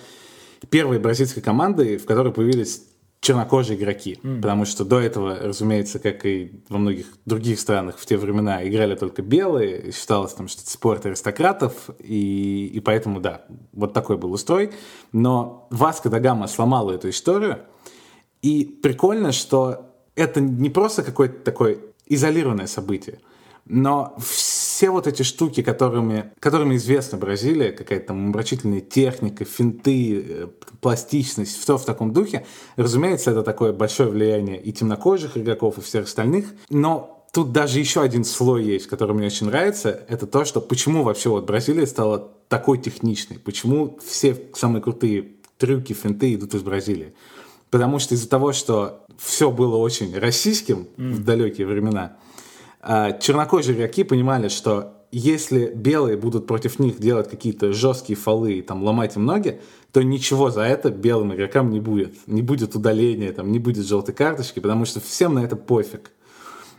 первой бразильской командой, в которой появились чернокожие игроки. Mm. Потому что до этого, разумеется, как и во многих других странах в те времена, играли только белые. Считалось, там, что это спорт аристократов. И, и поэтому, да, вот такой был устрой. Но Васко да Гама сломала эту историю. И прикольно, что это не просто какое-то такое изолированное событие. Но все вот эти штуки, которыми, которыми известна Бразилия, какая-то там умрачительная техника, финты, э, пластичность, все в таком духе, разумеется, это такое большое влияние и темнокожих игроков, и всех остальных. Но тут даже еще один слой есть, который мне очень нравится, это то, что почему вообще вот Бразилия стала такой техничной, почему все самые крутые трюки, финты идут из Бразилии. Потому что из-за того, что все было очень российским mm. в далекие времена, чернокожие игроки понимали, что если белые будут против них делать какие-то жесткие фолы и там ломать им ноги, то ничего за это белым игрокам не будет. Не будет удаления, там, не будет желтой карточки, потому что всем на это пофиг.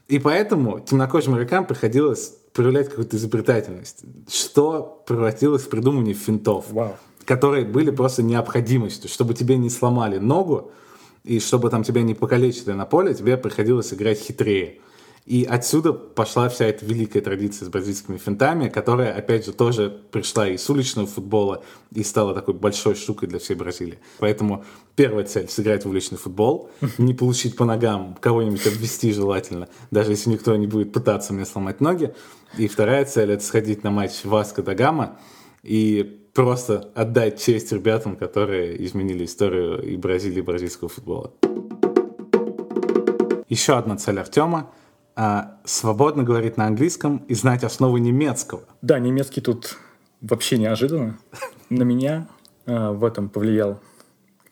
И поэтому темнокожим игрокам приходилось проявлять какую-то изобретательность, что превратилось в придумывание финтов, wow. которые были просто необходимостью, чтобы тебе не сломали ногу, и чтобы там тебя не покалечили на поле, тебе приходилось играть хитрее. И отсюда пошла вся эта великая традиция с бразильскими финтами, которая, опять же, тоже пришла из уличного футбола и стала такой большой штукой для всей Бразилии. Поэтому первая цель — сыграть в уличный футбол, не получить по ногам, кого-нибудь обвести желательно, даже если никто не будет пытаться мне сломать ноги. И вторая цель — это сходить на матч Васко да Гама и просто отдать честь ребятам, которые изменили историю и Бразилии, и бразильского футбола. Еще одна цель Артема — а, свободно говорить на английском и знать основы немецкого. Да, немецкий тут вообще неожиданно. На меня а, в этом повлиял,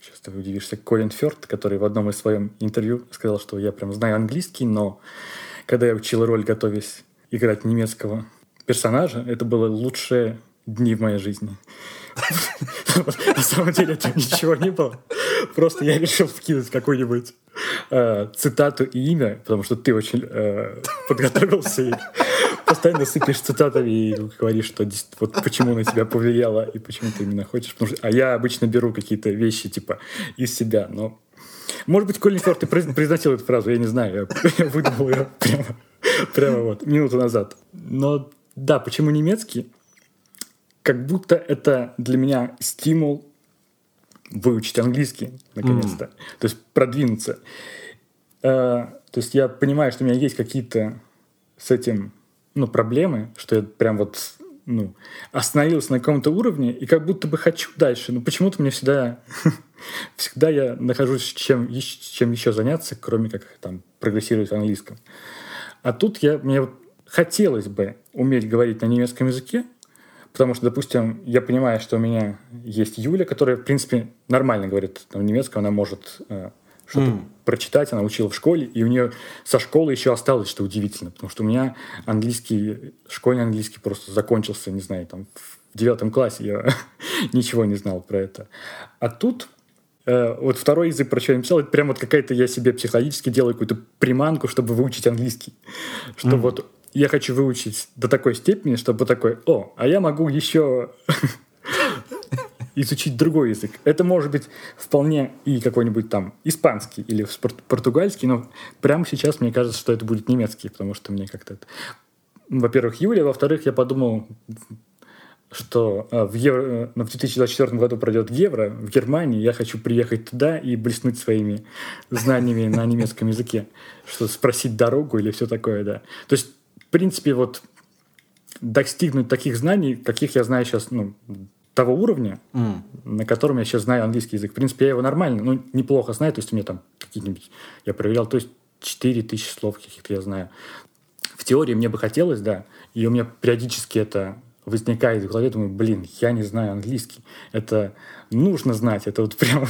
сейчас ты удивишься, Колин Фёрд, который в одном из своем интервью сказал, что я прям знаю английский, но когда я учил роль, готовясь играть немецкого персонажа, это было лучшие дни в моей жизни. На самом деле это ничего не было. Просто я решил вкинуть какой-нибудь э, цитату и имя, потому что ты очень э, подготовился и постоянно сыпешь цитатами и говоришь, что вот почему на тебя повлияло и почему ты именно хочешь. Что, а я обычно беру какие-то вещи типа из себя, но может быть, Колин Форд, ты произносил эту фразу, я не знаю, я выдумал ее прямо, прямо вот, минуту назад. Но да, почему немецкий? Как будто это для меня стимул выучить английский, наконец-то. Mm. То есть продвинуться. Э, то есть я понимаю, что у меня есть какие-то с этим ну, проблемы, что я прям вот ну, остановился на каком-то уровне и как будто бы хочу дальше. Но почему-то мне всегда, всегда я нахожусь чем, чем еще заняться, кроме как там прогрессировать в английском. А тут я, мне хотелось бы уметь говорить на немецком языке, Потому что, допустим, я понимаю, что у меня есть Юля, которая, в принципе, нормально говорит там, немецком, она может э, что-то mm. прочитать, она учила в школе, и у нее со школы еще осталось, что удивительно, потому что у меня английский, школьный английский просто закончился, не знаю, там в девятом классе я ничего не знал про это. А тут э, вот второй язык, про что я написал, это прям вот какая-то я себе психологически делаю какую-то приманку, чтобы выучить английский. Что mm. вот я хочу выучить до такой степени, чтобы такой, о, а я могу еще изучить другой язык. Это может быть вполне и какой-нибудь там испанский или португальский, но прямо сейчас мне кажется, что это будет немецкий, потому что мне как-то это... Во-первых, Юлия, во-вторых, я подумал, что а, в, Евро, в 2024 году пройдет Евро в Германии, я хочу приехать туда и блеснуть своими знаниями на немецком языке, что спросить дорогу или все такое, да. То есть принципе, вот достигнуть таких знаний, каких я знаю сейчас, ну, того уровня, mm. на котором я сейчас знаю английский язык. В принципе, я его нормально, ну, неплохо знаю. То есть у меня там какие-нибудь... Я проверял, то есть 4 тысячи слов каких-то я знаю. В теории мне бы хотелось, да. И у меня периодически это возникает в голове, думаю, блин, я не знаю английский. Это нужно знать. Это вот прямо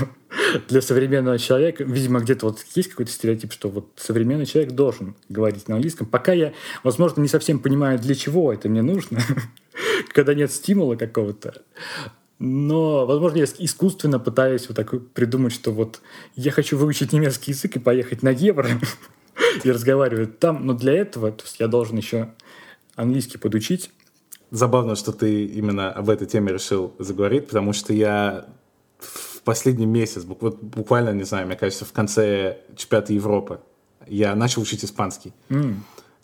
для современного человека, видимо, где-то вот есть какой-то стереотип, что вот современный человек должен говорить на английском. Пока я, возможно, не совсем понимаю, для чего это мне нужно, когда нет стимула какого-то. Но, возможно, я искусственно пытаюсь вот так придумать, что вот я хочу выучить немецкий язык и поехать на евро и разговаривать там, но для этого то есть я должен еще английский подучить, Забавно, что ты именно об этой теме решил заговорить, потому что я в последний месяц, буквально, не знаю, мне кажется, в конце чемпионата Европы, я начал учить испанский. Mm.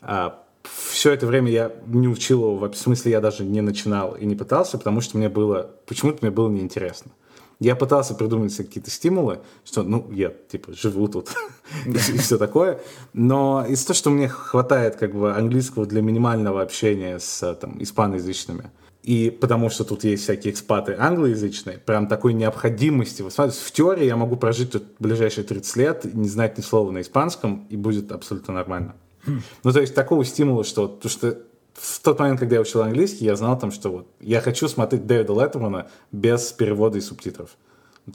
А, все это время я не учил его, в смысле я даже не начинал и не пытался, потому что мне было, почему-то мне было неинтересно. Я пытался придумать какие-то стимулы, что, ну, я, типа, живу тут и все такое. Но из-за того, что мне хватает, как бы, английского для минимального общения с, там, испаноязычными, и потому что тут есть всякие экспаты англоязычные, прям такой необходимости. В теории я могу прожить тут ближайшие 30 лет, не знать ни слова на испанском, и будет абсолютно нормально. Ну, то есть такого стимула, что, то, что в тот момент, когда я учил английский, я знал там, что вот я хочу смотреть Дэвида Леттермана без перевода и субтитров.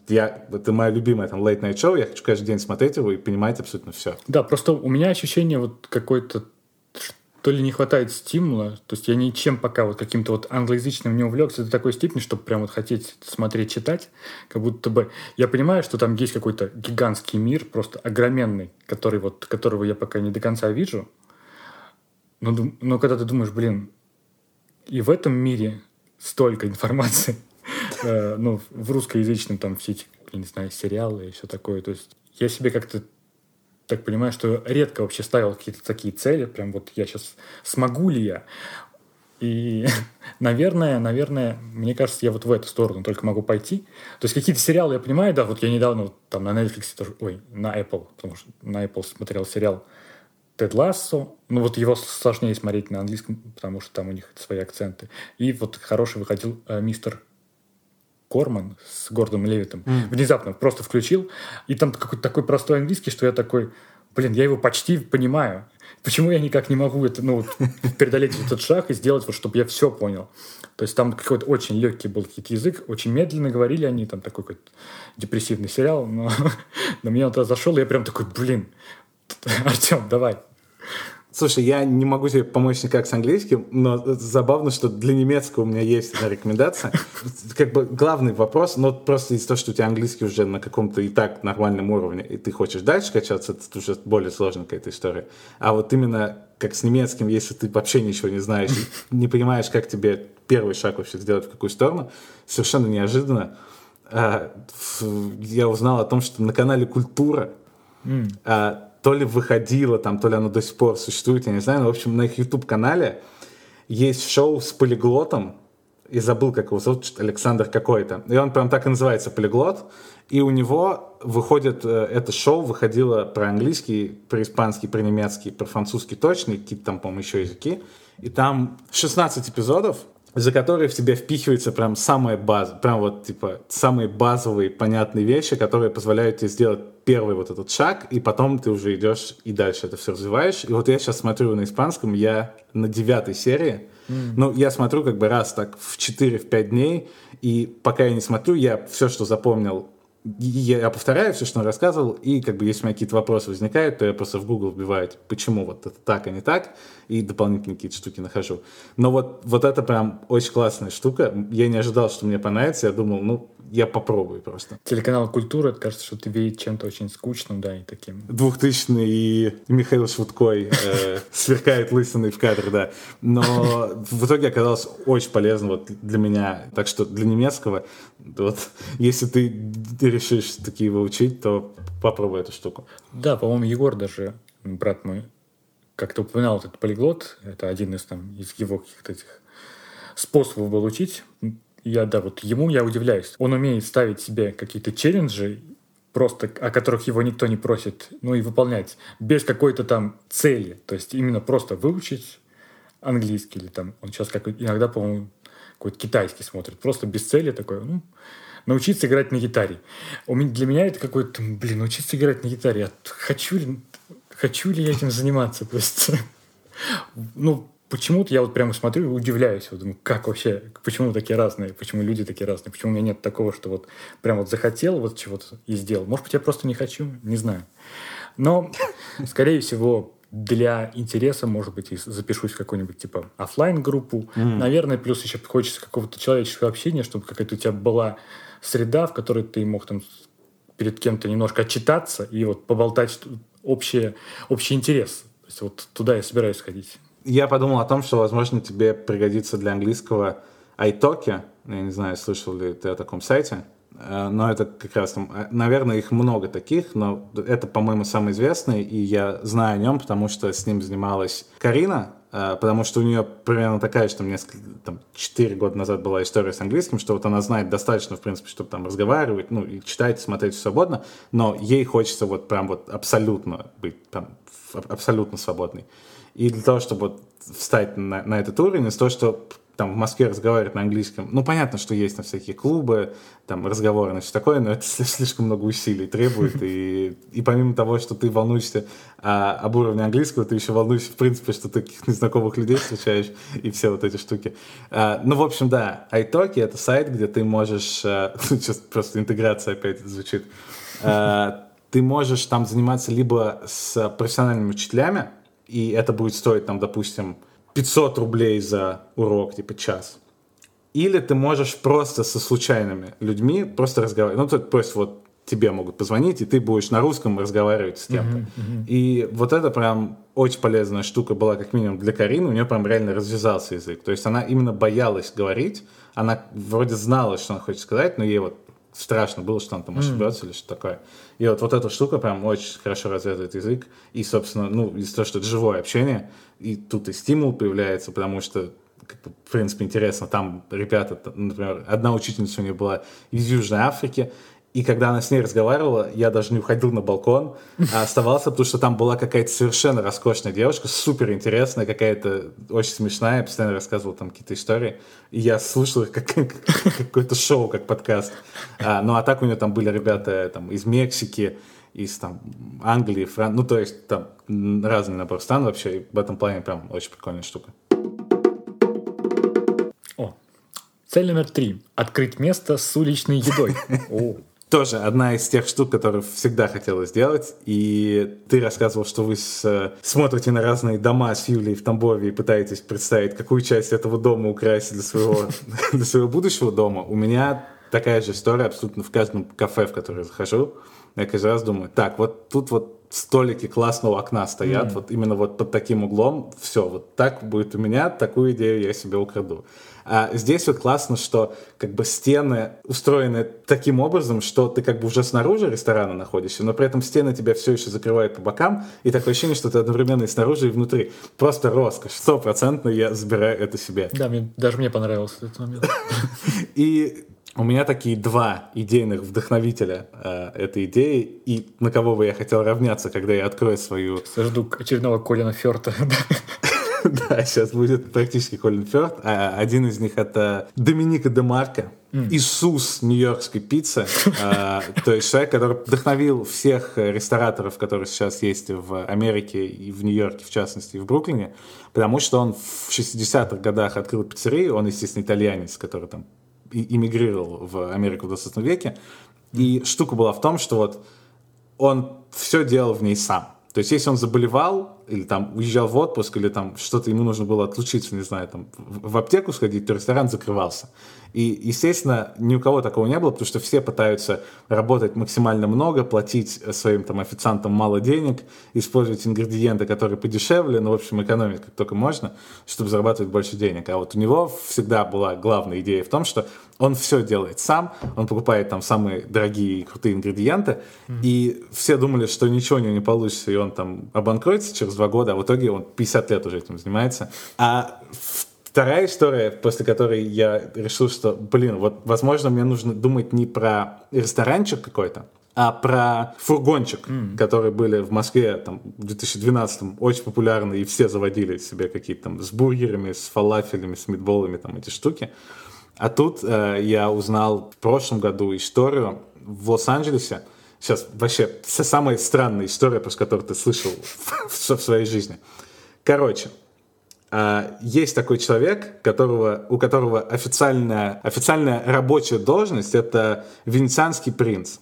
Я, это мое любимое там late night show, я хочу каждый день смотреть его и понимать абсолютно все. Да, просто у меня ощущение вот какой-то то ли не хватает стимула, то есть я ничем пока вот каким-то вот англоязычным не увлекся до такой степени, чтобы прям вот хотеть смотреть, читать, как будто бы я понимаю, что там есть какой-то гигантский мир, просто огроменный, который вот, которого я пока не до конца вижу, но, но когда ты думаешь, блин, и в этом мире столько информации, э, ну, в русскоязычном там все эти, я не знаю, сериалы и все такое. То есть я себе как-то так понимаю, что редко вообще ставил какие-то такие цели, прям вот я сейчас смогу ли я. И, наверное, наверное, мне кажется, я вот в эту сторону только могу пойти. То есть какие-то сериалы я понимаю, да, вот я недавно вот, там на Netflix тоже, ой, на Apple, потому что на Apple смотрел сериал Тед Лассо. Ну, вот его сложнее смотреть на английском, потому что там у них свои акценты. И вот хороший выходил э, мистер Корман с Гордом Левитом. Mm. Внезапно просто включил. И там какой-то такой простой английский, что я такой, блин, я его почти понимаю. Почему я никак не могу это, ну, преодолеть этот шаг и сделать, вот, чтобы я все понял? То есть там какой-то очень легкий был язык, очень медленно говорили они, там такой какой-то депрессивный сериал, но на меня он тогда зашел, и я прям такой, блин, Артем, давай. Слушай, я не могу тебе помочь никак с английским, но забавно, что для немецкого у меня есть одна рекомендация. Как бы главный вопрос, но просто из-за того, что у тебя английский уже на каком-то и так нормальном уровне, и ты хочешь дальше качаться, это уже более сложная какая-то история. А вот именно как с немецким, если ты вообще ничего не знаешь, не понимаешь, как тебе первый шаг вообще сделать в какую сторону, совершенно неожиданно а, я узнал о том, что на канале «Культура» mm то ли выходило там, то ли оно до сих пор существует, я не знаю. Но, в общем, на их YouTube-канале есть шоу с полиглотом, и забыл, как его зовут, Александр какой-то. И он прям так и называется «Полиглот». И у него выходит, э, это шоу выходило про английский, про испанский, про немецкий, про французский точно, и какие-то там, по-моему, еще языки. И там 16 эпизодов, за которые в тебя впихивается прям самая база, прям вот типа самые базовые понятные вещи, которые позволяют тебе сделать первый вот этот шаг, и потом ты уже идешь и дальше это все развиваешь. И вот я сейчас смотрю на испанском, я на девятой серии, mm. ну, я смотрю как бы раз так в 4-5 дней, и пока я не смотрю, я все, что запомнил, я повторяю все, что он рассказывал, и как бы если у меня какие-то вопросы возникают, то я просто в Google вбиваю, почему вот это так, а не так, и дополнительные какие-то штуки нахожу. Но вот, вот это прям очень классная штука. Я не ожидал, что мне понравится. Я думал, ну, я попробую просто. Телеканал «Культура», кажется, что ты видишь чем-то очень скучным, да, и таким. Двухтысячный и Михаил Швудкой э, сверкает лысиной в кадр, да. Но в итоге оказалось очень полезно вот для меня. Так что для немецкого, вот, если ты решишь такие выучить, то попробуй эту штуку. Да, по-моему, Егор даже, брат мой, как-то упоминал этот полиглот. Это один из, там, из его каких-то этих способов был учить я, да, вот ему я удивляюсь. Он умеет ставить себе какие-то челленджи, просто о которых его никто не просит, ну и выполнять без какой-то там цели. То есть именно просто выучить английский или там, он сейчас как иногда, по-моему, какой-то китайский смотрит, просто без цели такой, ну, научиться играть на гитаре. Для меня это какой-то, блин, научиться играть на гитаре. Я хочу хочу ли я этим заниматься? То есть, ну, почему-то я вот прямо смотрю и удивляюсь, вот, думаю, как вообще, почему такие разные, почему люди такие разные, почему у меня нет такого, что вот прям вот захотел вот чего-то и сделал. Может быть, я просто не хочу, не знаю. Но, скорее всего, для интереса, может быть, и запишусь в какую-нибудь типа офлайн группу mm. Наверное, плюс еще хочется какого-то человеческого общения, чтобы какая-то у тебя была среда, в которой ты мог там перед кем-то немножко отчитаться и вот поболтать общий, общий интерес. То есть вот туда я собираюсь ходить я подумал о том, что, возможно, тебе пригодится для английского iTalki. Я не знаю, слышал ли ты о таком сайте. Э, но это как раз там, э, наверное, их много таких, но это, по-моему, самый известный, и я знаю о нем, потому что с ним занималась Карина, потому что у нее примерно такая там, несколько, там, 4 года назад была история с английским, что вот она знает достаточно, в принципе, чтобы там разговаривать, ну, и читать, смотреть свободно, но ей хочется вот прям вот абсолютно быть там абсолютно свободной. И для того, чтобы вот встать на, на этот уровень, из того, что там в Москве разговаривают на английском. Ну, понятно, что есть на всякие клубы, там разговоры, на все такое, но это слишком много усилий требует. И, и помимо того, что ты волнуешься а, об уровне английского, ты еще волнуешься, в принципе, что ты каких-то незнакомых людей встречаешь и все вот эти штуки. А, ну, в общем, да, iTalki — это сайт, где ты можешь... А, сейчас просто интеграция опять звучит. А, ты можешь там заниматься либо с профессиональными учителями, и это будет стоить, там, допустим, 500 рублей за урок, типа час. Или ты можешь просто со случайными людьми просто разговаривать. Ну, то, то есть вот тебе могут позвонить, и ты будешь на русском разговаривать с кем-то. Uh-huh, uh-huh. И вот это прям очень полезная штука была, как минимум, для Карины. У нее прям реально развязался язык. То есть она именно боялась говорить. Она вроде знала, что она хочет сказать, но ей вот страшно было, что он там ошибется mm. или что такое. И вот, вот эта штука прям очень хорошо развязывает язык. И, собственно, ну, из-за того, что это живое общение, и тут и стимул появляется, потому что как бы, в принципе, интересно. Там ребята, например, одна учительница у нее была из Южной Африки, и когда она с ней разговаривала, я даже не уходил на балкон, а оставался, потому что там была какая-то совершенно роскошная девушка, супер интересная, какая-то очень смешная, постоянно рассказывала там какие-то истории. И я слушал их как, как какое-то шоу, как подкаст. А, ну а так у нее там были ребята там, из Мексики, из там Англии, Фран... ну то есть там разный набор стран вообще, и в этом плане прям очень прикольная штука. О, цель номер три. Открыть место с уличной едой. Тоже одна из тех штук, которые всегда хотелось сделать. И ты рассказывал, что вы с, смотрите на разные дома с Юлей в Тамбове и пытаетесь представить, какую часть этого дома украсить для своего, для своего будущего дома. У меня такая же история абсолютно в каждом кафе, в которое захожу. Я каждый раз думаю, так, вот тут вот столики классного окна стоят, mm. вот именно вот под таким углом, все, вот так будет у меня, такую идею я себе украду. А здесь вот классно, что как бы стены устроены таким образом, что ты как бы уже снаружи ресторана находишься, но при этом стены тебя все еще закрывают по бокам, и такое ощущение, что ты одновременно и снаружи, и внутри. Просто роскошь. Стопроцентно я забираю это себе. Да, мне, даже мне понравился этот момент. И у меня такие два идейных вдохновителя э, этой идеи, и на кого бы я хотел равняться, когда я открою свою... Жду очередного Колина Ферта. Да, сейчас будет практически Колин Фёрд. А один из них это Доминика де Марко, Иисус нью-йоркской пиццы. А, то есть человек, который вдохновил всех рестораторов, которые сейчас есть в Америке и в Нью-Йорке, в частности, и в Бруклине, потому что он в 60-х годах открыл пиццерию, он, естественно, итальянец, который там иммигрировал в Америку в 20 веке. И штука была в том, что вот он все делал в ней сам. То есть, если он заболевал, или там уезжал в отпуск, или там что-то ему нужно было отлучиться, не знаю, там в аптеку сходить, то ресторан закрывался. И, естественно, ни у кого такого не было, потому что все пытаются работать максимально много, платить своим там официантам мало денег, использовать ингредиенты, которые подешевле, ну, в общем, экономить как только можно, чтобы зарабатывать больше денег. А вот у него всегда была главная идея в том, что он все делает сам, он покупает там самые дорогие и крутые ингредиенты, mm-hmm. и все думали, что ничего у него не получится, и он там обанкроется через два года, а в итоге он 50 лет уже этим занимается. А вторая история, после которой я решил, что, блин, вот, возможно, мне нужно думать не про ресторанчик какой-то, а про фургончик, mm. которые были в Москве там, в 2012 очень популярны, и все заводили себе какие-то там с бургерами, с фалафелями, с митболами, там эти штуки. А тут э, я узнал в прошлом году историю в Лос-Анджелесе. Сейчас вообще вся самая странная история, про которую ты слышал в, в, своей жизни. Короче, э, есть такой человек, которого, у которого официальная, официальная рабочая должность это венецианский принц.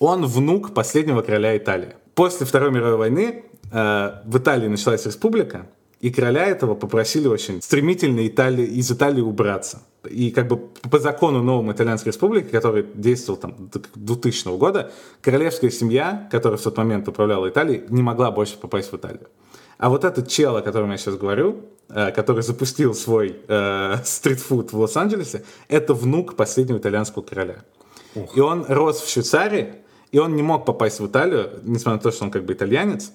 Он внук последнего короля Италии. После Второй мировой войны э, в Италии началась республика, и короля этого попросили очень стремительно Италии, из Италии убраться. И как бы по закону новой Итальянской республики, который действовал там до 2000 года, королевская семья, которая в тот момент управляла Италией, не могла больше попасть в Италию. А вот этот чел, о котором я сейчас говорю, э, который запустил свой э, стритфуд в Лос-Анджелесе, это внук последнего итальянского короля. Ух. И он рос в Швейцарии, и он не мог попасть в Италию, несмотря на то, что он как бы итальянец,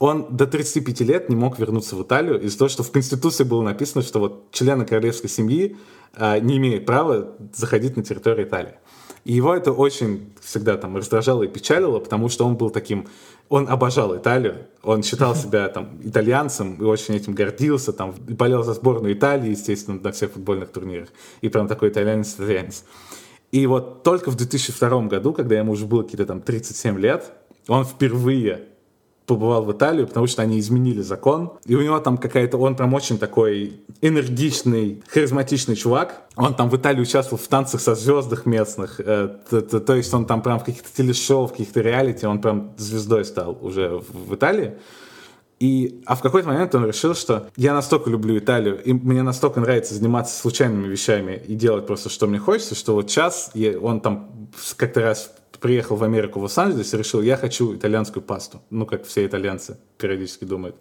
он до 35 лет не мог вернуться в Италию из-за того, что в Конституции было написано, что вот члены королевской семьи э, не имеют права заходить на территорию Италии. И его это очень всегда там раздражало и печалило, потому что он был таким, он обожал Италию, он считал себя там итальянцем и очень этим гордился, там болел за сборную Италии, естественно, на всех футбольных турнирах, и прям такой итальянец-итальянец. И вот только в 2002 году, когда ему уже было какие-то там 37 лет, он впервые побывал в Италию, потому что они изменили закон. И у него там какая-то, он прям очень такой энергичный, харизматичный чувак. Он там в Италии участвовал в танцах со звездах местных. Э, то, есть он там прям в каких-то телешоу, в каких-то реалити, он прям звездой стал уже в Италии. И, а в какой-то момент он решил, что я настолько люблю Италию, и мне настолько нравится заниматься случайными вещами и делать просто, что мне хочется, что вот сейчас я, он там как-то раз приехал в Америку, в Лос-Анджелес, и решил, я хочу итальянскую пасту. Ну, как все итальянцы периодически думают.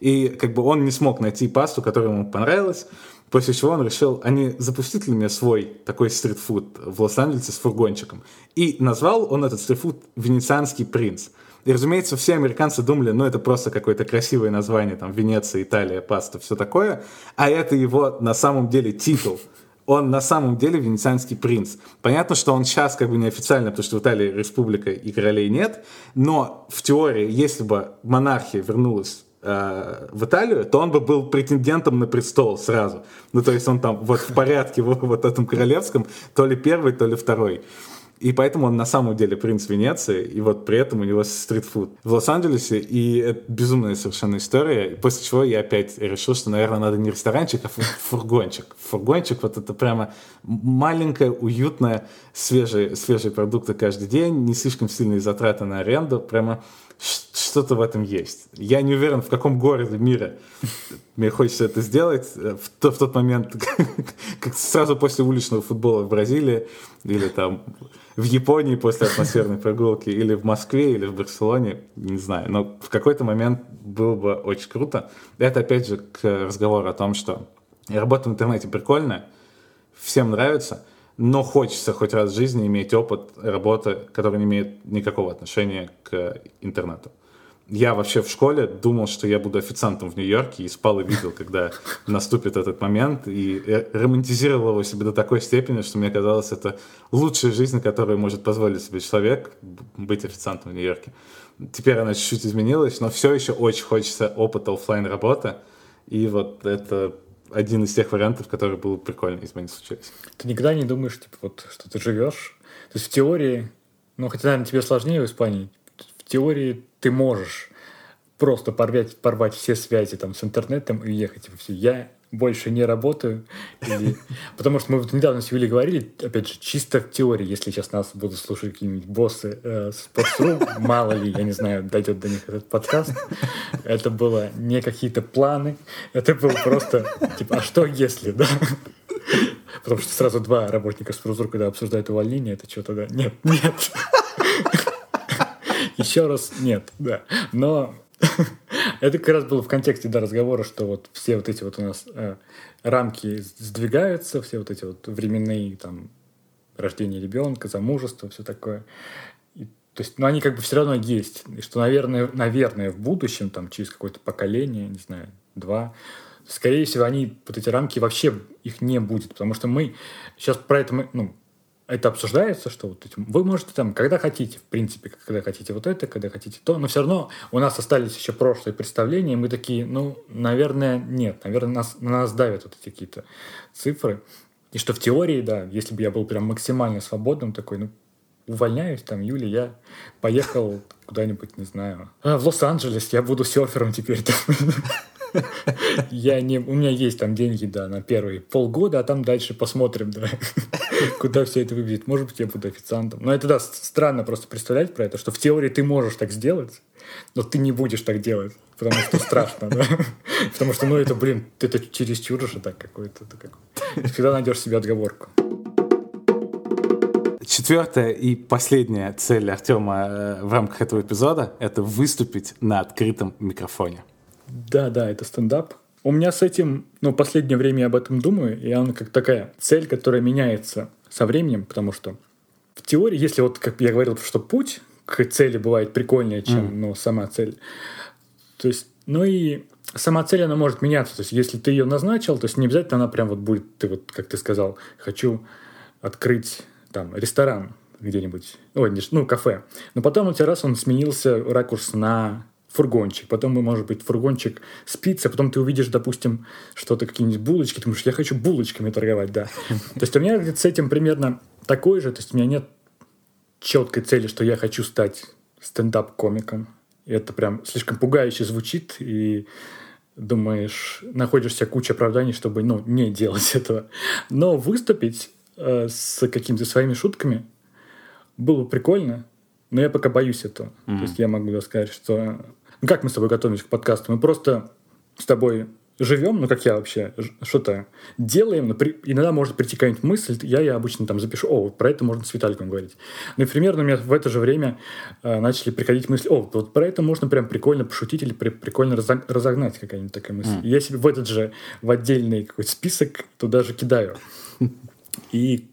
И как бы он не смог найти пасту, которая ему понравилась, после чего он решил, они запустить ли мне свой такой стритфуд в Лос-Анджелесе с фургончиком. И назвал он этот стритфуд «Венецианский принц». И, разумеется, все американцы думали, ну, это просто какое-то красивое название, там, Венеция, Италия, паста, все такое. А это его, на самом деле, титул он на самом деле венецианский принц. Понятно, что он сейчас как бы неофициально, потому что в Италии республика и королей нет, но в теории, если бы монархия вернулась э, в Италию, то он бы был претендентом на престол сразу. Ну, то есть он там вот в порядке вот, вот этом королевском, то ли первый, то ли второй. И поэтому он на самом деле принц Венеции, и вот при этом у него стритфуд в Лос-Анджелесе, и это безумная совершенно история, после чего я опять решил, что, наверное, надо не ресторанчик, а фургончик. Фургончик, вот это прямо маленькая, уютная, свежие, свежие продукты каждый день, не слишком сильные затраты на аренду, прямо что-то в этом есть. Я не уверен, в каком городе мира мне хочется это сделать. В, то, в тот момент, как сразу после уличного футбола в Бразилии, или там в Японии после атмосферной прогулки, или в Москве, или в Барселоне, не знаю. Но в какой-то момент было бы очень круто. Это опять же к разговору о том, что работа в интернете прикольная, всем нравится, но хочется хоть раз в жизни иметь опыт работы, который не имеет никакого отношения к интернету. Я вообще в школе думал, что я буду официантом в Нью-Йорке и спал и видел, когда наступит этот момент, и романтизировал его себе до такой степени, что мне казалось, это лучшая жизнь, которую может позволить себе человек, быть официантом в Нью-Йорке. Теперь она чуть-чуть изменилась, но все еще очень хочется опыта офлайн работы, и вот это один из тех вариантов, которые было прикольно, если бы они случились. Ты никогда не думаешь, типа, вот, что ты живешь? То есть в теории, ну, хотя, наверное, тебе сложнее в Испании, теории ты можешь просто порвать, порвать все связи там с интернетом и уехать. Типа, все, я больше не работаю. Или... Потому что мы вот недавно с Юлей говорили, опять же, чисто в теории, если сейчас нас будут слушать какие-нибудь боссы э, Sports.ru, мало ли, я не знаю, дойдет до них этот подкаст, это было не какие-то планы, это было просто, типа, а что если, да? Потому что сразу два работника Sports.ru, когда обсуждают увольнение, это что тогда? Нет, нет. Еще раз нет, да. Но это как раз было в контексте да, разговора, что вот все вот эти вот у нас э, рамки сдвигаются, все вот эти вот временные там рождение ребенка, замужество, все такое. И, то есть, ну, они как бы все равно есть. И что, наверное, наверное, в будущем, там, через какое-то поколение, не знаю, два, скорее всего, они, вот эти рамки вообще их не будет, потому что мы сейчас про это, мы, ну, это обсуждается, что вот вы можете там, когда хотите, в принципе, когда хотите вот это, когда хотите то, но все равно у нас остались еще прошлые представления, и мы такие, ну, наверное, нет, наверное, нас, на нас давят вот эти какие-то цифры. И что в теории, да, если бы я был прям максимально свободным, такой, ну, увольняюсь, там, Юля, я поехал куда-нибудь, не знаю, а, в Лос-Анджелес, я буду серфером теперь. Я не, у меня есть там деньги, да, на первые полгода, а там дальше посмотрим, да, куда все это выведет. Может быть, я буду официантом. Но это, да, странно просто представлять про это, что в теории ты можешь так сделать, но ты не будешь так делать, потому что страшно, да? Потому что, ну, это, блин, это чересчур уже так какой-то. Всегда найдешь себе отговорку. Четвертая и последняя цель Артема э, в рамках этого эпизода – это выступить на открытом микрофоне. Да, да, это стендап. У меня с этим, ну, последнее время я об этом думаю, и она как такая цель, которая меняется со временем, потому что в теории, если вот, как я говорил, что путь к цели бывает прикольнее, чем, mm. ну, сама цель, То есть, ну и сама цель, она может меняться. То есть, если ты ее назначил, то есть не обязательно она прям вот будет, ты вот, как ты сказал, хочу открыть там ресторан где-нибудь, ой, не, ну, кафе. Но потом у тебя раз он сменился ракурс на фургончик, потом, может быть, фургончик спится, потом ты увидишь, допустим, что-то, какие-нибудь булочки, ты думаешь, я хочу булочками торговать, да. То есть у меня с этим примерно такой же, то есть у меня нет четкой цели, что я хочу стать стендап-комиком. Это прям слишком пугающе звучит, и думаешь, находишься куча оправданий, чтобы ну, не делать этого. Но выступить э, с какими-то своими шутками было бы прикольно, но я пока боюсь этого. Mm-hmm. То есть я могу сказать, что... Ну, как мы с тобой готовились к подкасту? Мы просто с тобой живем, ну, как я вообще, что-то делаем, но при, иногда может прийти какая-нибудь мысль, я я обычно там запишу, о, вот про это можно с Виталиком говорить. Ну, и примерно у меня в это же время э, начали приходить мысли, о, вот про это можно прям прикольно пошутить или при, прикольно разогнать какая-нибудь такая мысль. Mm. Я себе в этот же, в отдельный какой-то список туда же кидаю. И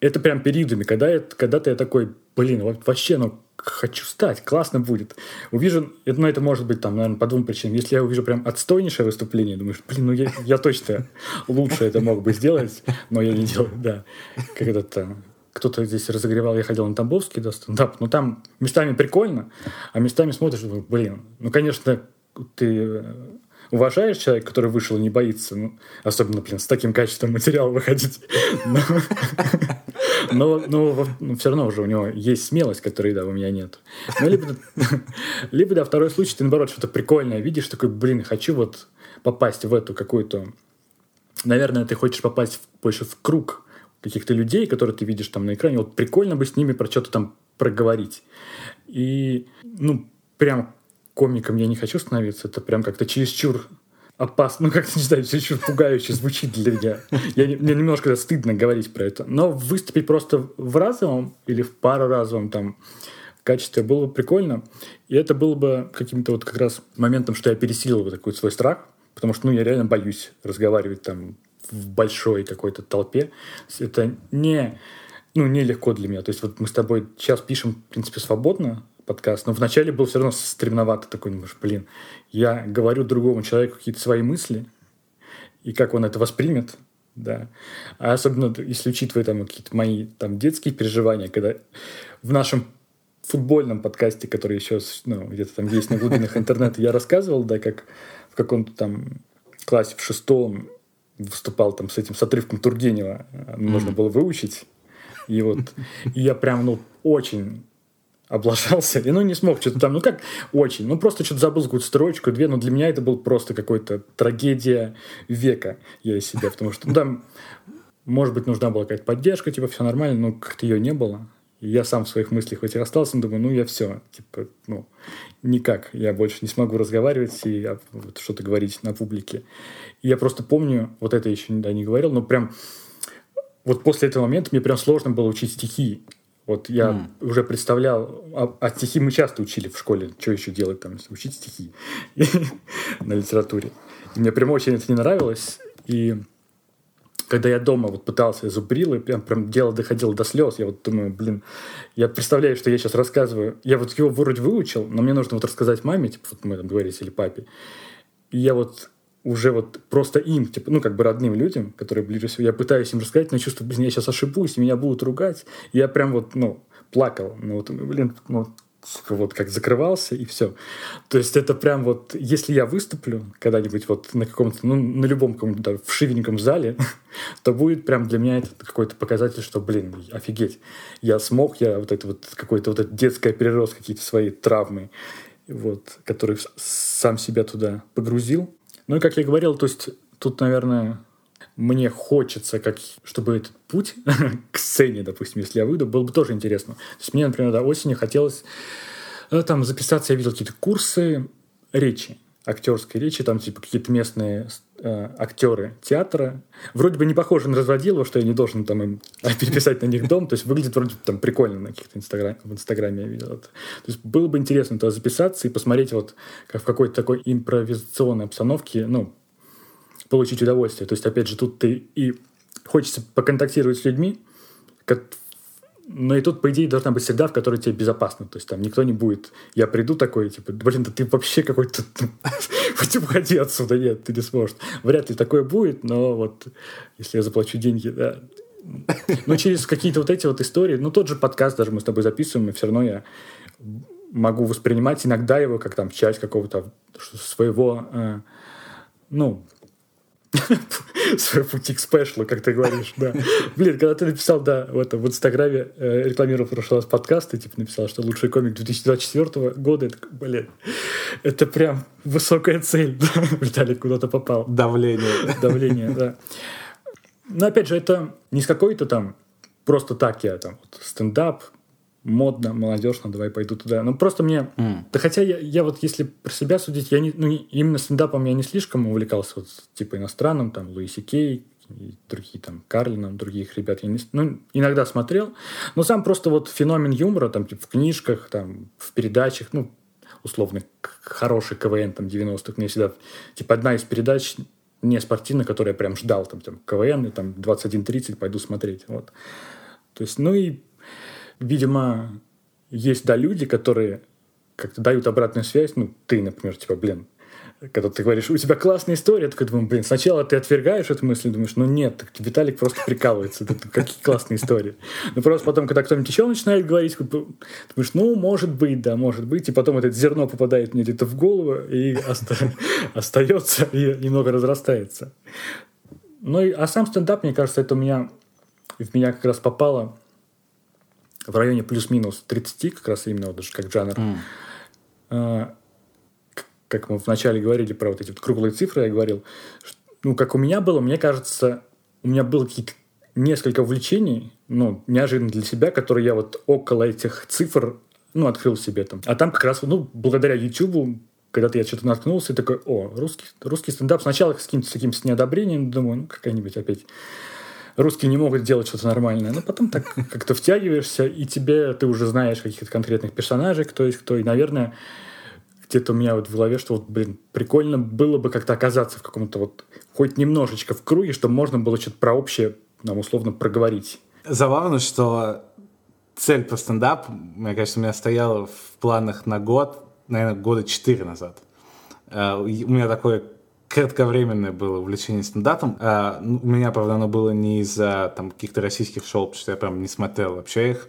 это прям периодами, когда, я, когда-то я такой, блин, вообще, ну, хочу стать, классно будет. Увижу, это, ну, это может быть там, наверное, по двум причинам. Если я увижу прям отстойнейшее выступление, думаешь, блин, ну я, я точно лучше это мог бы сделать, но я не делаю, да. Когда-то кто-то здесь разогревал, я ходил на Тамбовский, да, стендап, но там местами прикольно, а местами смотришь, блин, ну, конечно, ты уважаешь человека, который вышел и не боится, ну, особенно, блин, с таким качеством материала выходить. Но, но, но все равно уже у него есть смелость, которой, да, у меня нет. Ну, либо, либо, да, второй случай, ты, наоборот, что-то прикольное видишь, такой, блин, хочу вот попасть в эту какую-то... Наверное, ты хочешь попасть в, больше в круг каких-то людей, которые ты видишь там на экране. Вот прикольно бы с ними про что-то там проговорить. И, ну, прям комиком я не хочу становиться. Это прям как-то чересчур опасно, ну как-то, не знаю, чересчур пугающе звучит для меня. Я, мне немножко стыдно говорить про это. Но выступить просто в разовом или в пароразовом там качестве было бы прикольно. И это было бы каким-то вот как раз моментом, что я пересилил бы такой свой страх, потому что, ну, я реально боюсь разговаривать там в большой какой-то толпе. Это не, ну, нелегко для меня. То есть вот мы с тобой сейчас пишем, в принципе, свободно, подкаст. Но вначале был все равно стремновато такой, думаешь, блин, я говорю другому человеку какие-то свои мысли, и как он это воспримет, да. А особенно, если учитывая там какие-то мои там детские переживания, когда в нашем футбольном подкасте, который еще ну, где-то там есть на глубинах интернета, я рассказывал, да, как в каком-то там классе в шестом выступал там с этим с отрывком Тургенева, нужно было выучить. И вот и я прям, ну, очень облажался, и ну не смог что-то там, ну как очень, ну просто что-то забыл какую-то строчку, две, но для меня это был просто какой-то трагедия века я из себя, потому что ну, там, может быть, нужна была какая-то поддержка, типа все нормально, но как-то ее не было. И я сам в своих мыслях хоть и остался, но думаю, ну я все, типа, ну никак, я больше не смогу разговаривать и а, вот, что-то говорить на публике. И я просто помню, вот это еще да, не говорил, но прям вот после этого момента мне прям сложно было учить стихи. Вот я mm. уже представлял, а, а стихи мы часто учили в школе, что еще делать там, учить стихи на литературе. И мне прям очень это не нравилось, и когда я дома вот пытался, зубрил, и прям, прям дело доходило до слез, я вот думаю, блин, я представляю, что я сейчас рассказываю, я вот его вроде выучил, но мне нужно вот рассказать маме, типа, вот мы там говорили, или папе, и я вот уже вот просто им, типа, ну, как бы родным людям, которые ближе всего, я пытаюсь им рассказать, но чувствую, блин, я сейчас ошибусь, меня будут ругать. Я прям вот, ну, плакал. Ну, вот, блин, ну, вот как закрывался и все. То есть это прям вот, если я выступлю когда-нибудь вот на каком-то, ну, на любом каком-то да, вшивеньком зале, то будет прям для меня это какой-то показатель, что, блин, офигеть, я смог, я вот это вот какой-то вот это детское перерос, какие-то свои травмы, вот, который сам себя туда погрузил. Ну и как я говорил, то есть тут, наверное, мне хочется, как, чтобы этот путь к сцене, допустим, если я выйду, было бы тоже интересно. То есть мне, например, до осени хотелось э, там записаться, я видел какие-то курсы речи актерской речи, там типа какие-то местные актеры театра. Вроде бы не похожи на разводилова, что я не должен там им переписать на них дом. То есть выглядит вроде там прикольно на каких-то инстаграм, в инстаграме я видел это. То есть было бы интересно туда записаться и посмотреть вот как в какой-то такой импровизационной обстановке, ну, получить удовольствие. То есть, опять же, тут ты и хочется поконтактировать с людьми, но и тут, по идее, должна быть среда, в которой тебе безопасно. То есть там никто не будет... Я приду такой, типа, блин, да ты вообще какой-то... Уходи отсюда, нет, ты не сможешь. Вряд ли такое будет, но вот если я заплачу деньги, да. Но через какие-то вот эти вот истории, ну тот же подкаст даже мы с тобой записываем, и все равно я могу воспринимать иногда его как там часть какого-то своего, э, ну, свой пути к спешлу, как ты говоришь, да. Блин, когда ты написал, да, в, этом, в Инстаграме, э, рекламировал в прошлый раз подкаст, ты типа написал, что лучший комик 2024 года, это, блин, это прям высокая цель? Виталий куда-то попал. Давление. Давление, да. Но опять же, это не с какой-то там просто так я там вот, стендап, модно, молодежно, давай пойду туда. Ну, просто мне... Mm. Да хотя я, я вот, если про себя судить, я не, ну, именно стендапом я не слишком увлекался, вот, типа, иностранным, там, Луиси Кей, и другие там Карлином, других ребят я не, ну, иногда смотрел, но сам просто вот феномен юмора там типа в книжках, там в передачах, ну условно хороший КВН там 90-х, мне всегда типа одна из передач не спортивная, которую я прям ждал там, там КВН и там 21.30 пойду смотреть, вот. То есть, ну и видимо, есть, да, люди, которые как-то дают обратную связь, ну, ты, например, типа, блин, когда ты говоришь, у тебя классная история, я такой думаю, блин, сначала ты отвергаешь эту мысль, думаешь, ну нет, так Виталик просто прикалывается, какие классные истории. Но просто потом, когда кто-нибудь еще начинает говорить, думаешь, ну, может быть, да, может быть, и потом это зерно попадает мне где-то в голову и остается, и немного разрастается. Ну, а сам стендап, мне кажется, это у меня, в меня как раз попало в районе плюс-минус 30, как раз именно вот даже как жанр. Mm. А, как мы вначале говорили про вот эти вот круглые цифры, я говорил, что, ну, как у меня было, мне кажется, у меня было какие-то несколько увлечений, ну, неожиданно для себя, которые я вот около этих цифр, ну, открыл себе там. А там как раз, ну, благодаря YouTube когда-то я что-то наткнулся и такой, о, русский, русский стендап. Сначала с каким-то таким с неодобрением, думаю, ну, какая-нибудь опять русские не могут делать что-то нормальное. Но потом так как-то втягиваешься, и тебе ты уже знаешь каких-то конкретных персонажей, кто есть кто. И, наверное, где-то у меня вот в голове, что вот, блин, прикольно было бы как-то оказаться в каком-то вот хоть немножечко в круге, чтобы можно было что-то про общее нам условно проговорить. Забавно, что цель по стендап, мне кажется, у меня стояла в планах на год, наверное, года четыре назад. Э, у меня такое кратковременное было увлечение стендапом. А, ну, у меня, правда, оно было не из-за там каких-то российских шоу, потому что я прям не смотрел вообще их.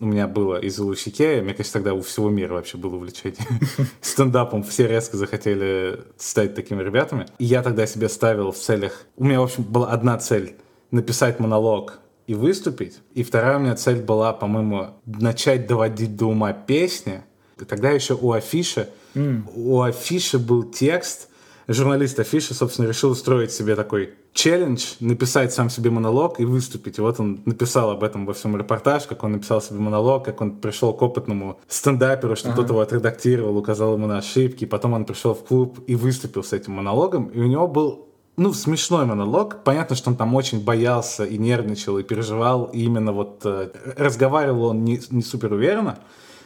У меня было из-за Луси Кея. Мне кажется, тогда у всего мира вообще было увлечение стендапом. Все резко захотели стать такими ребятами. И я тогда себе ставил в целях... У меня, в общем, была одна цель — написать монолог и выступить. И вторая у меня цель была, по-моему, начать доводить до ума песни. И тогда еще у афиши, mm. у афиши был текст — журналист Афиша, собственно, решил устроить себе такой челлендж, написать сам себе монолог и выступить. И вот он написал об этом во всем репортаж, как он написал себе монолог, как он пришел к опытному стендаперу, что ага. тот его отредактировал, указал ему на ошибки. Потом он пришел в клуб и выступил с этим монологом. И у него был ну, смешной монолог. Понятно, что он там очень боялся и нервничал, и переживал. И именно вот э, разговаривал он не, не супер уверенно.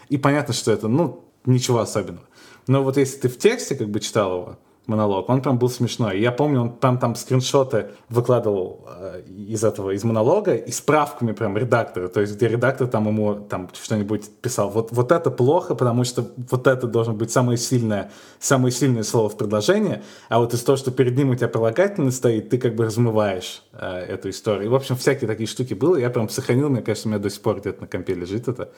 И понятно, что это, ну, ничего особенного. Но вот если ты в тексте как бы читал его, монолог. Он прям был смешной. Я помню, он там, там скриншоты выкладывал э, из этого, из монолога, и справками прям редактора. То есть, где редактор там ему там что-нибудь писал. Вот, вот это плохо, потому что вот это должно быть самое сильное, самое сильное слово в предложении, а вот из того, что перед ним у тебя прилагательный стоит, ты как бы размываешь э, эту историю. И, в общем, всякие такие штуки было. Я прям сохранил, мне кажется, у меня до сих пор где-то на компе лежит это.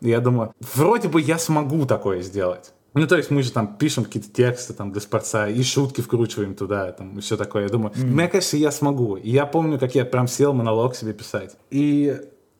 И я думаю, вроде бы я смогу такое сделать. Ну, то есть мы же там пишем какие-то тексты там для спорца и шутки вкручиваем туда, там, и все такое. Я думаю, mm-hmm. мне кажется, я смогу. И я помню, как я прям сел монолог себе писать. И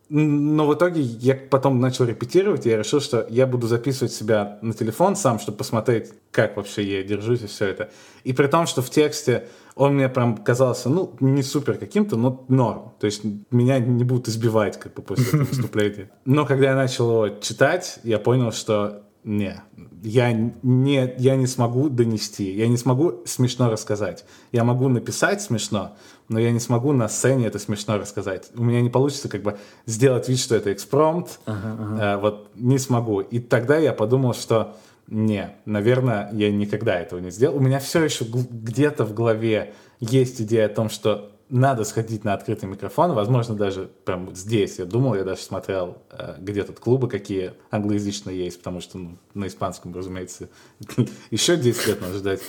но в итоге я потом начал репетировать, и я решил, что я буду записывать себя на телефон сам, чтобы посмотреть, как вообще я держусь и все это. И при том, что в тексте он мне прям казался, ну, не супер каким-то, но норм. То есть меня не будут избивать как бы после этого выступления. Но когда я начал его читать, я понял, что не, я не, я не смогу донести, я не смогу смешно рассказать. Я могу написать смешно, но я не смогу на сцене это смешно рассказать. У меня не получится как бы сделать вид, что это экспромт, ага, ага. Э, вот не смогу. И тогда я подумал, что не, наверное, я никогда этого не сделал. У меня все еще где-то в голове есть идея о том, что надо сходить на открытый микрофон, возможно, даже прям здесь. Я думал, я даже смотрел, э, где тут клубы какие англоязычные есть, потому что ну, на испанском, разумеется, еще 10 лет надо ждать.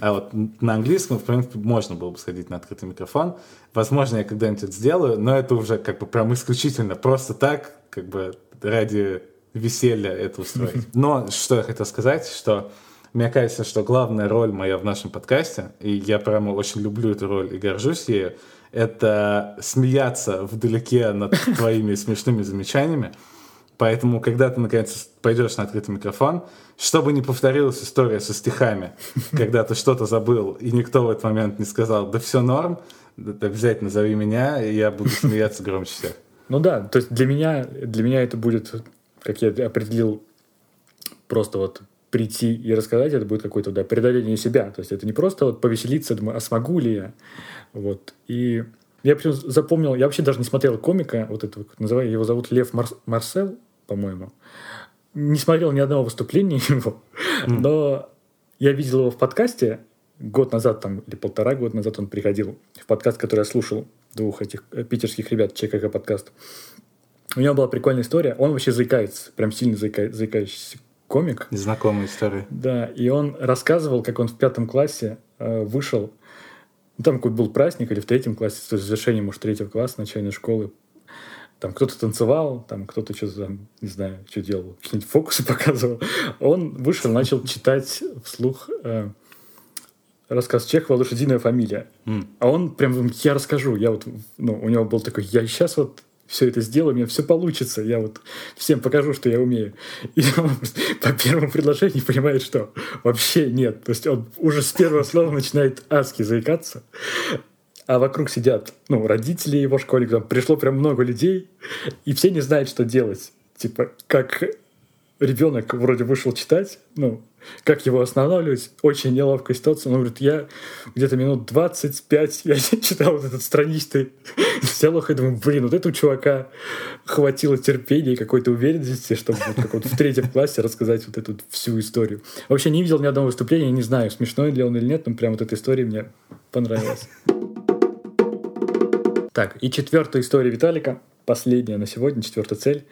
А вот на английском, в принципе, можно было бы сходить на открытый микрофон. Возможно, я когда-нибудь это сделаю, но это уже как бы прям исключительно просто так, как бы ради веселья это устроить. Но что я хотел сказать, что мне кажется, что главная роль моя в нашем подкасте, и я прямо очень люблю эту роль и горжусь ею, это смеяться вдалеке над твоими смешными замечаниями. Поэтому, когда ты, наконец, пойдешь на открытый микрофон, чтобы не повторилась история со стихами, когда ты что-то забыл, и никто в этот момент не сказал, да все норм, обязательно зови меня, и я буду смеяться громче всех. Ну да, то есть для меня, для меня это будет, как я определил, просто вот прийти и рассказать, это будет какое-то да, преодоление себя. То есть это не просто вот повеселиться, думаю, а смогу ли я? Вот. И я причем запомнил, я вообще даже не смотрел комика, вот этого, как называю, его зовут Лев Марс, Марсел, по-моему. Не смотрел ни одного выступления его, mm. но я видел его в подкасте год назад там, или полтора года назад он приходил в подкаст, который я слушал двух этих э, питерских ребят, ЧКК подкаст. У него была прикольная история. Он вообще заикается, прям сильно заика, заикающийся комик. Знакомая история. Да, и он рассказывал, как он в пятом классе э, вышел, ну, там какой-то был праздник, или в третьем классе, то есть завершение, может, третьего класса, начальной школы. Там кто-то танцевал, там кто-то что-то там, не знаю, что делал, какие-нибудь фокусы показывал. Он вышел, начал читать вслух э, рассказ Чехова «Лошадиная фамилия». Mm. А он прям, я расскажу, я вот, ну, у него был такой, я сейчас вот все это сделаю, у меня все получится, я вот всем покажу, что я умею. И он по первому предложению понимает, что вообще нет. То есть он уже с первого слова начинает адски заикаться, а вокруг сидят ну, родители его школьников, пришло прям много людей, и все не знают, что делать. Типа, как ребенок вроде вышел читать, ну, как его останавливать, очень неловкая ситуация. Он говорит, я где-то минут 25, я читал вот этот страничный диалог, и думаю, блин, вот этого чувака хватило терпения и какой-то уверенности, чтобы вот как вот в третьем классе рассказать вот эту всю историю. Вообще не видел ни одного выступления, не знаю, смешной ли он или нет, но прям вот эта история мне понравилась. Так, и четвертая история Виталика, последняя на сегодня, четвертая цель.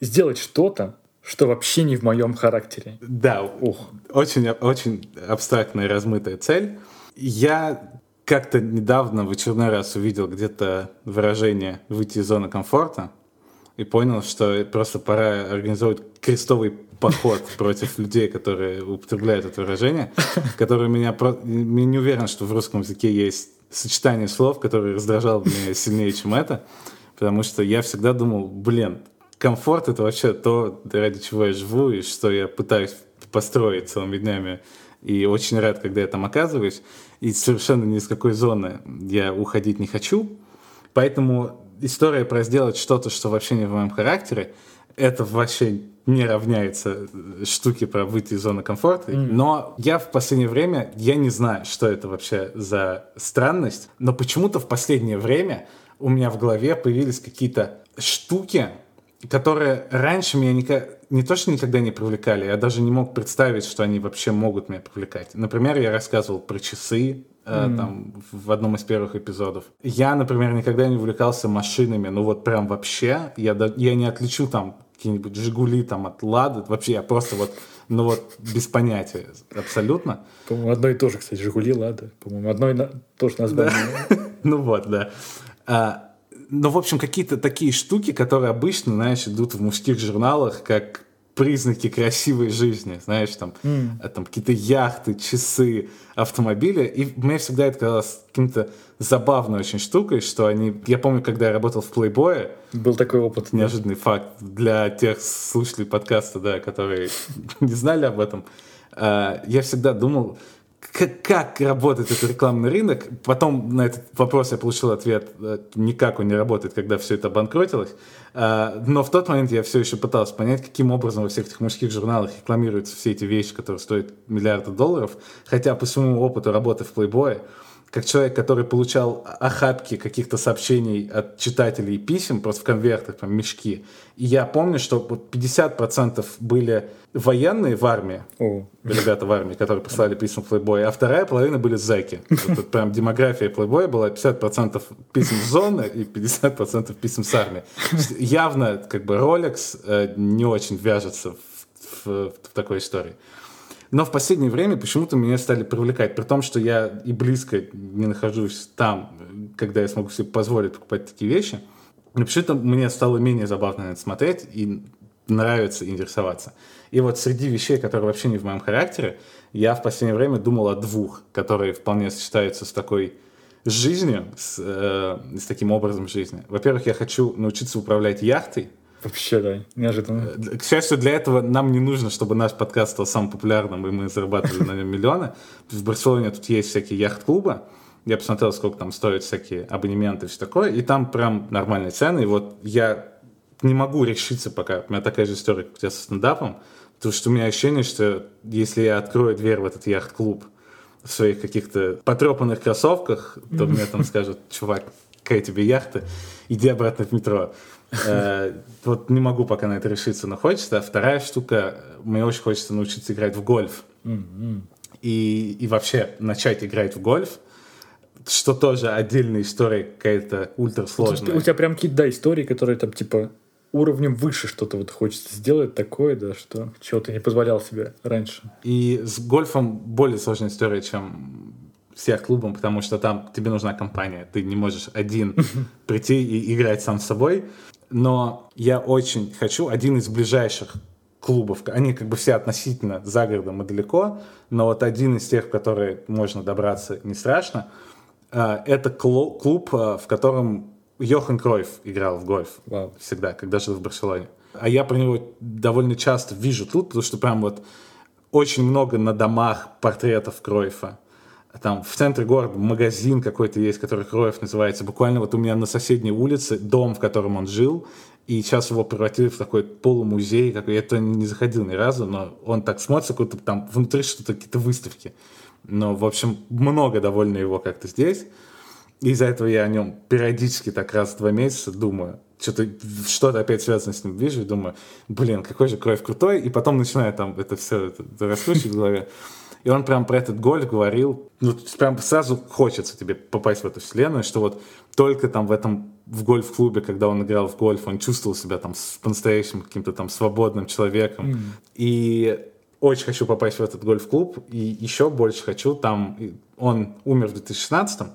Сделать что-то, что вообще не в моем характере. Да, ух, очень, очень абстрактная размытая цель. Я как-то недавно в очередной раз увидел где-то выражение «выйти из зоны комфорта» и понял, что просто пора организовать крестовый поход против людей, которые употребляют это выражение, которое меня... Я не уверен, что в русском языке есть сочетание слов, которое раздражало меня сильнее, чем это, потому что я всегда думал, блин, комфорт это вообще то, ради чего я живу и что я пытаюсь построить целыми днями. И очень рад, когда я там оказываюсь. И совершенно ни из какой зоны я уходить не хочу. Поэтому история про сделать что-то, что вообще не в моем характере, это вообще не равняется штуке про выйти из зоны комфорта. Mm. Но я в последнее время, я не знаю, что это вообще за странность, но почему-то в последнее время у меня в голове появились какие-то штуки, которые раньше меня никак, не то, что никогда не привлекали, я даже не мог представить, что они вообще могут меня привлекать. Например, я рассказывал про часы, mm. там, в одном из первых эпизодов. Я, например, никогда не увлекался машинами, ну вот прям вообще, я, я не отличу там какие-нибудь «Жигули» там от «Лады», вообще я просто вот, ну вот без понятия абсолютно. По-моему, одно и то же, кстати, «Жигули», «Лада», по-моему, одно и то же название. Ну вот, да. Ну, в общем, какие-то такие штуки, которые обычно, знаешь, идут в мужских журналах, как признаки красивой жизни, знаешь, там, mm. там какие-то яхты, часы, автомобили. И мне всегда это казалось каким-то забавной очень штукой, что они... Я помню, когда я работал в Playboy... Был такой опыт. Неожиданный да. факт для тех слушателей подкаста, да, которые не знали об этом. А, я всегда думал, как, как работает этот рекламный рынок. Потом на этот вопрос я получил ответ, э, никак он не работает, когда все это обанкротилось. А, но в тот момент я все еще пытался понять, каким образом во всех этих мужских журналах рекламируются все эти вещи, которые стоят миллиарды долларов. Хотя по своему опыту работы в Playboy как человек, который получал охапки каких-то сообщений от читателей и писем, просто в конвертах, там, мешки. И я помню, что вот 50% были военные в армии, О. ребята в армии, которые послали письма Playboy, а вторая половина были зэки. Вот, вот прям демография Playboy была 50% писем с зоны и 50% писем с армии. Явно как бы Rolex э, не очень вяжется в, в, в такой истории. Но в последнее время почему-то меня стали привлекать, при том, что я и близко не нахожусь там, когда я смогу себе позволить покупать такие вещи. Но почему-то мне стало менее забавно на это смотреть и нравится интересоваться. И вот среди вещей, которые вообще не в моем характере, я в последнее время думал о двух, которые вполне сочетаются с такой жизнью, с, э, с таким образом жизни. Во-первых, я хочу научиться управлять яхтой, Вообще, да, неожиданно. Э, к счастью, для этого нам не нужно, чтобы наш подкаст стал самым популярным, и мы зарабатывали на нем миллионы. В Барселоне тут есть всякие яхт-клубы. Я посмотрел, сколько там стоят всякие абонементы и все такое. И там прям нормальные цены. И вот я не могу решиться пока. У меня такая же история, как у тебя со стендапом. Потому что у меня ощущение, что если я открою дверь в этот яхт-клуб в своих каких-то потрепанных кроссовках, то мне там скажут, чувак, какая тебе яхта, иди обратно в метро. Э, вот не могу пока на это решиться, но хочется. А вторая штука, мне очень хочется научиться играть в гольф. И, и вообще начать играть в гольф, что тоже отдельная история какая-то ультрасложная. У тебя прям какие-то, да, истории, которые там, типа, уровнем выше что-то вот хочется сделать такое, да, что чего ты не позволял себе раньше. И с гольфом более сложная история, чем с яхт-клубом, потому что там тебе нужна компания. Ты не можешь один прийти и играть сам с собой но я очень хочу один из ближайших клубов, они как бы все относительно за городом и далеко, но вот один из тех, в которые можно добраться не страшно, э, это клуб, э, в котором Йохан Кройф играл в гольф wow. всегда, когда жил в Барселоне. А я про него довольно часто вижу тут, потому что прям вот очень много на домах портретов Кройфа там в центре города магазин какой-то есть, который Кроев называется. Буквально вот у меня на соседней улице дом, в котором он жил, и сейчас его превратили в такой полумузей. Как... Я это не заходил ни разу, но он так смотрится, как будто там внутри что-то, какие-то выставки. Но, в общем, много довольно его как-то здесь. И из-за этого я о нем периодически так раз в два месяца думаю. Что-то что-то опять связано с ним вижу и думаю, блин, какой же Кроев крутой. И потом начинаю там это все это, раскручивать в голове. И он прям про этот гольф говорил, ну, прям сразу хочется тебе попасть в эту вселенную, что вот только там в этом в гольф-клубе, когда он играл в гольф, он чувствовал себя там по-настоящему каким-то там свободным человеком. Mm. И очень хочу попасть в этот гольф-клуб, и еще больше хочу там... Он умер в 2016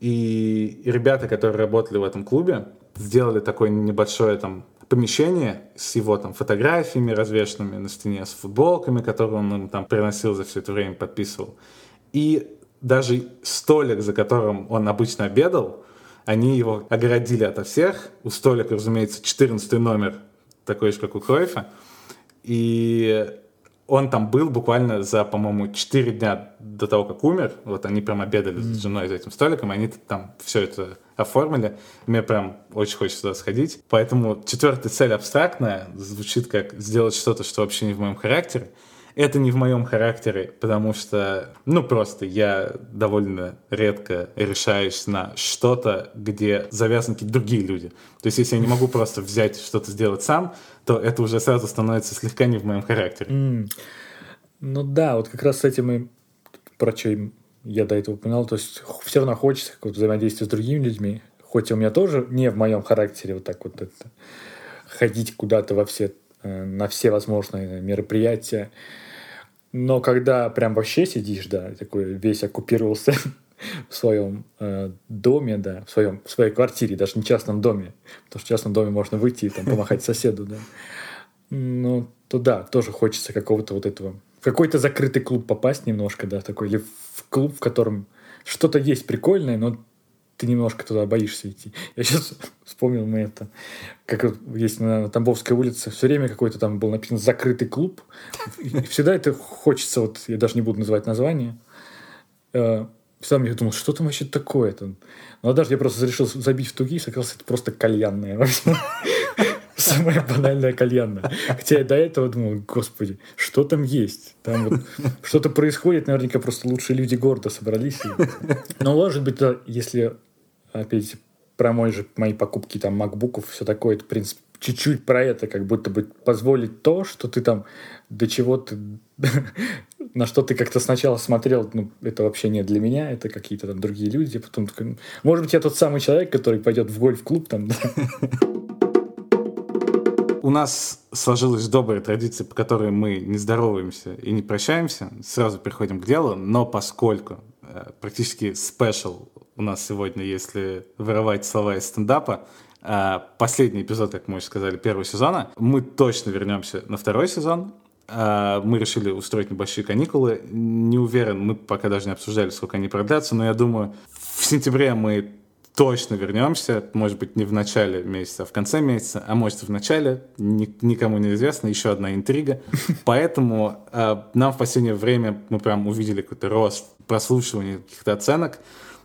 и ребята, которые работали в этом клубе, сделали такое небольшое там помещение с его там фотографиями развешенными на стене, с футболками, которые он там приносил за все это время, подписывал. И даже столик, за которым он обычно обедал, они его огородили ото всех. У столика, разумеется, 14 номер, такой же, как у Кройфа. И он там был буквально за, по-моему, 4 дня до того, как умер. Вот они прям обедали mm. с женой за этим столиком, и они там все это оформили. Мне прям очень хочется туда сходить. Поэтому четвертая цель абстрактная, звучит как сделать что-то, что вообще не в моем характере. Это не в моем характере, потому что, ну, просто я довольно редко решаюсь на что-то, где завязаны какие-то другие люди. То есть, если я не могу просто взять что-то сделать сам, то это уже сразу становится слегка не в моем характере. Mm. Ну да, вот как раз с этим и про что я до этого упоминал, то есть все равно хочется какого-то взаимодействия с другими людьми, хоть у меня тоже не в моем характере вот так вот это, ходить куда-то во все, на все возможные мероприятия, но когда прям вообще сидишь, да, такой весь оккупировался в своем э, доме, да, в, своем, в своей квартире, даже не частном доме, потому что в частном доме можно выйти и там помахать соседу, да. Ну, то да, тоже хочется какого-то вот этого, в какой-то закрытый клуб попасть немножко, да, такой, или в клуб, в котором что-то есть прикольное, но ты немножко туда боишься идти. Я сейчас вспомнил мы это, как есть на Тамбовской улице, все время какой-то там был написан закрытый клуб. И всегда это хочется, вот я даже не буду называть название. Э, всегда мне думал, что там вообще такое-то? Но даже я просто решил забить в тугис, оказалось, это просто кальянная вообще. самая банальная кальянная. Хотя я до этого думал, господи, что там есть? Там вот что-то происходит, наверняка просто лучшие люди города собрались. Но может быть, если опять про мой же, мои покупки там макбуков, все такое, это, в принципе, чуть-чуть про это, как будто бы позволить то, что ты там до чего ты на что ты как-то сначала смотрел, ну, это вообще не для меня, это какие-то там другие люди, потом такой, может быть, я тот самый человек, который пойдет в гольф-клуб там, да? У нас сложилась добрая традиция, по которой мы не здороваемся и не прощаемся, сразу переходим к делу, но поскольку э, практически спешл у нас сегодня, если воровать слова из стендапа, э, последний эпизод, как мы уже сказали, первого сезона, мы точно вернемся на второй сезон, а, мы решили устроить небольшие каникулы. Не уверен, мы пока даже не обсуждали, сколько они продлятся, но я думаю, в сентябре мы точно вернемся, может быть, не в начале месяца, а в конце месяца, а может, и в начале, никому не известно, еще одна интрига. Поэтому э, нам в последнее время мы прям увидели какой-то рост прослушивания каких-то оценок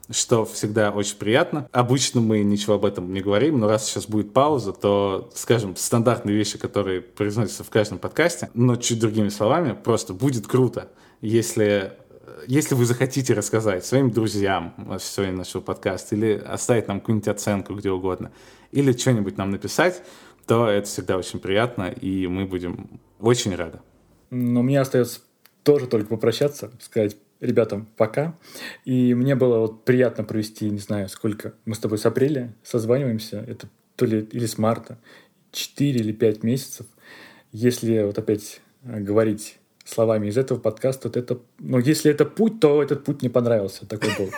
что всегда очень приятно. Обычно мы ничего об этом не говорим, но раз сейчас будет пауза, то, скажем, стандартные вещи, которые произносятся в каждом подкасте, но чуть другими словами, просто будет круто, если если вы захотите рассказать своим друзьям о сегодня нашего подкаста, или оставить нам какую-нибудь оценку где угодно, или что-нибудь нам написать, то это всегда очень приятно, и мы будем очень рады. Но мне остается тоже только попрощаться, сказать ребятам пока. И мне было вот приятно провести, не знаю, сколько мы с тобой с апреля созваниваемся, это то ли или с марта, 4 или 5 месяцев. Если вот опять э, говорить словами из этого подкаста, то это, ну, если это путь, то этот путь не понравился, такой был.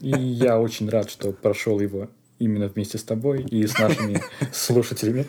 И я очень рад, что прошел его именно вместе с тобой и с нашими слушателями.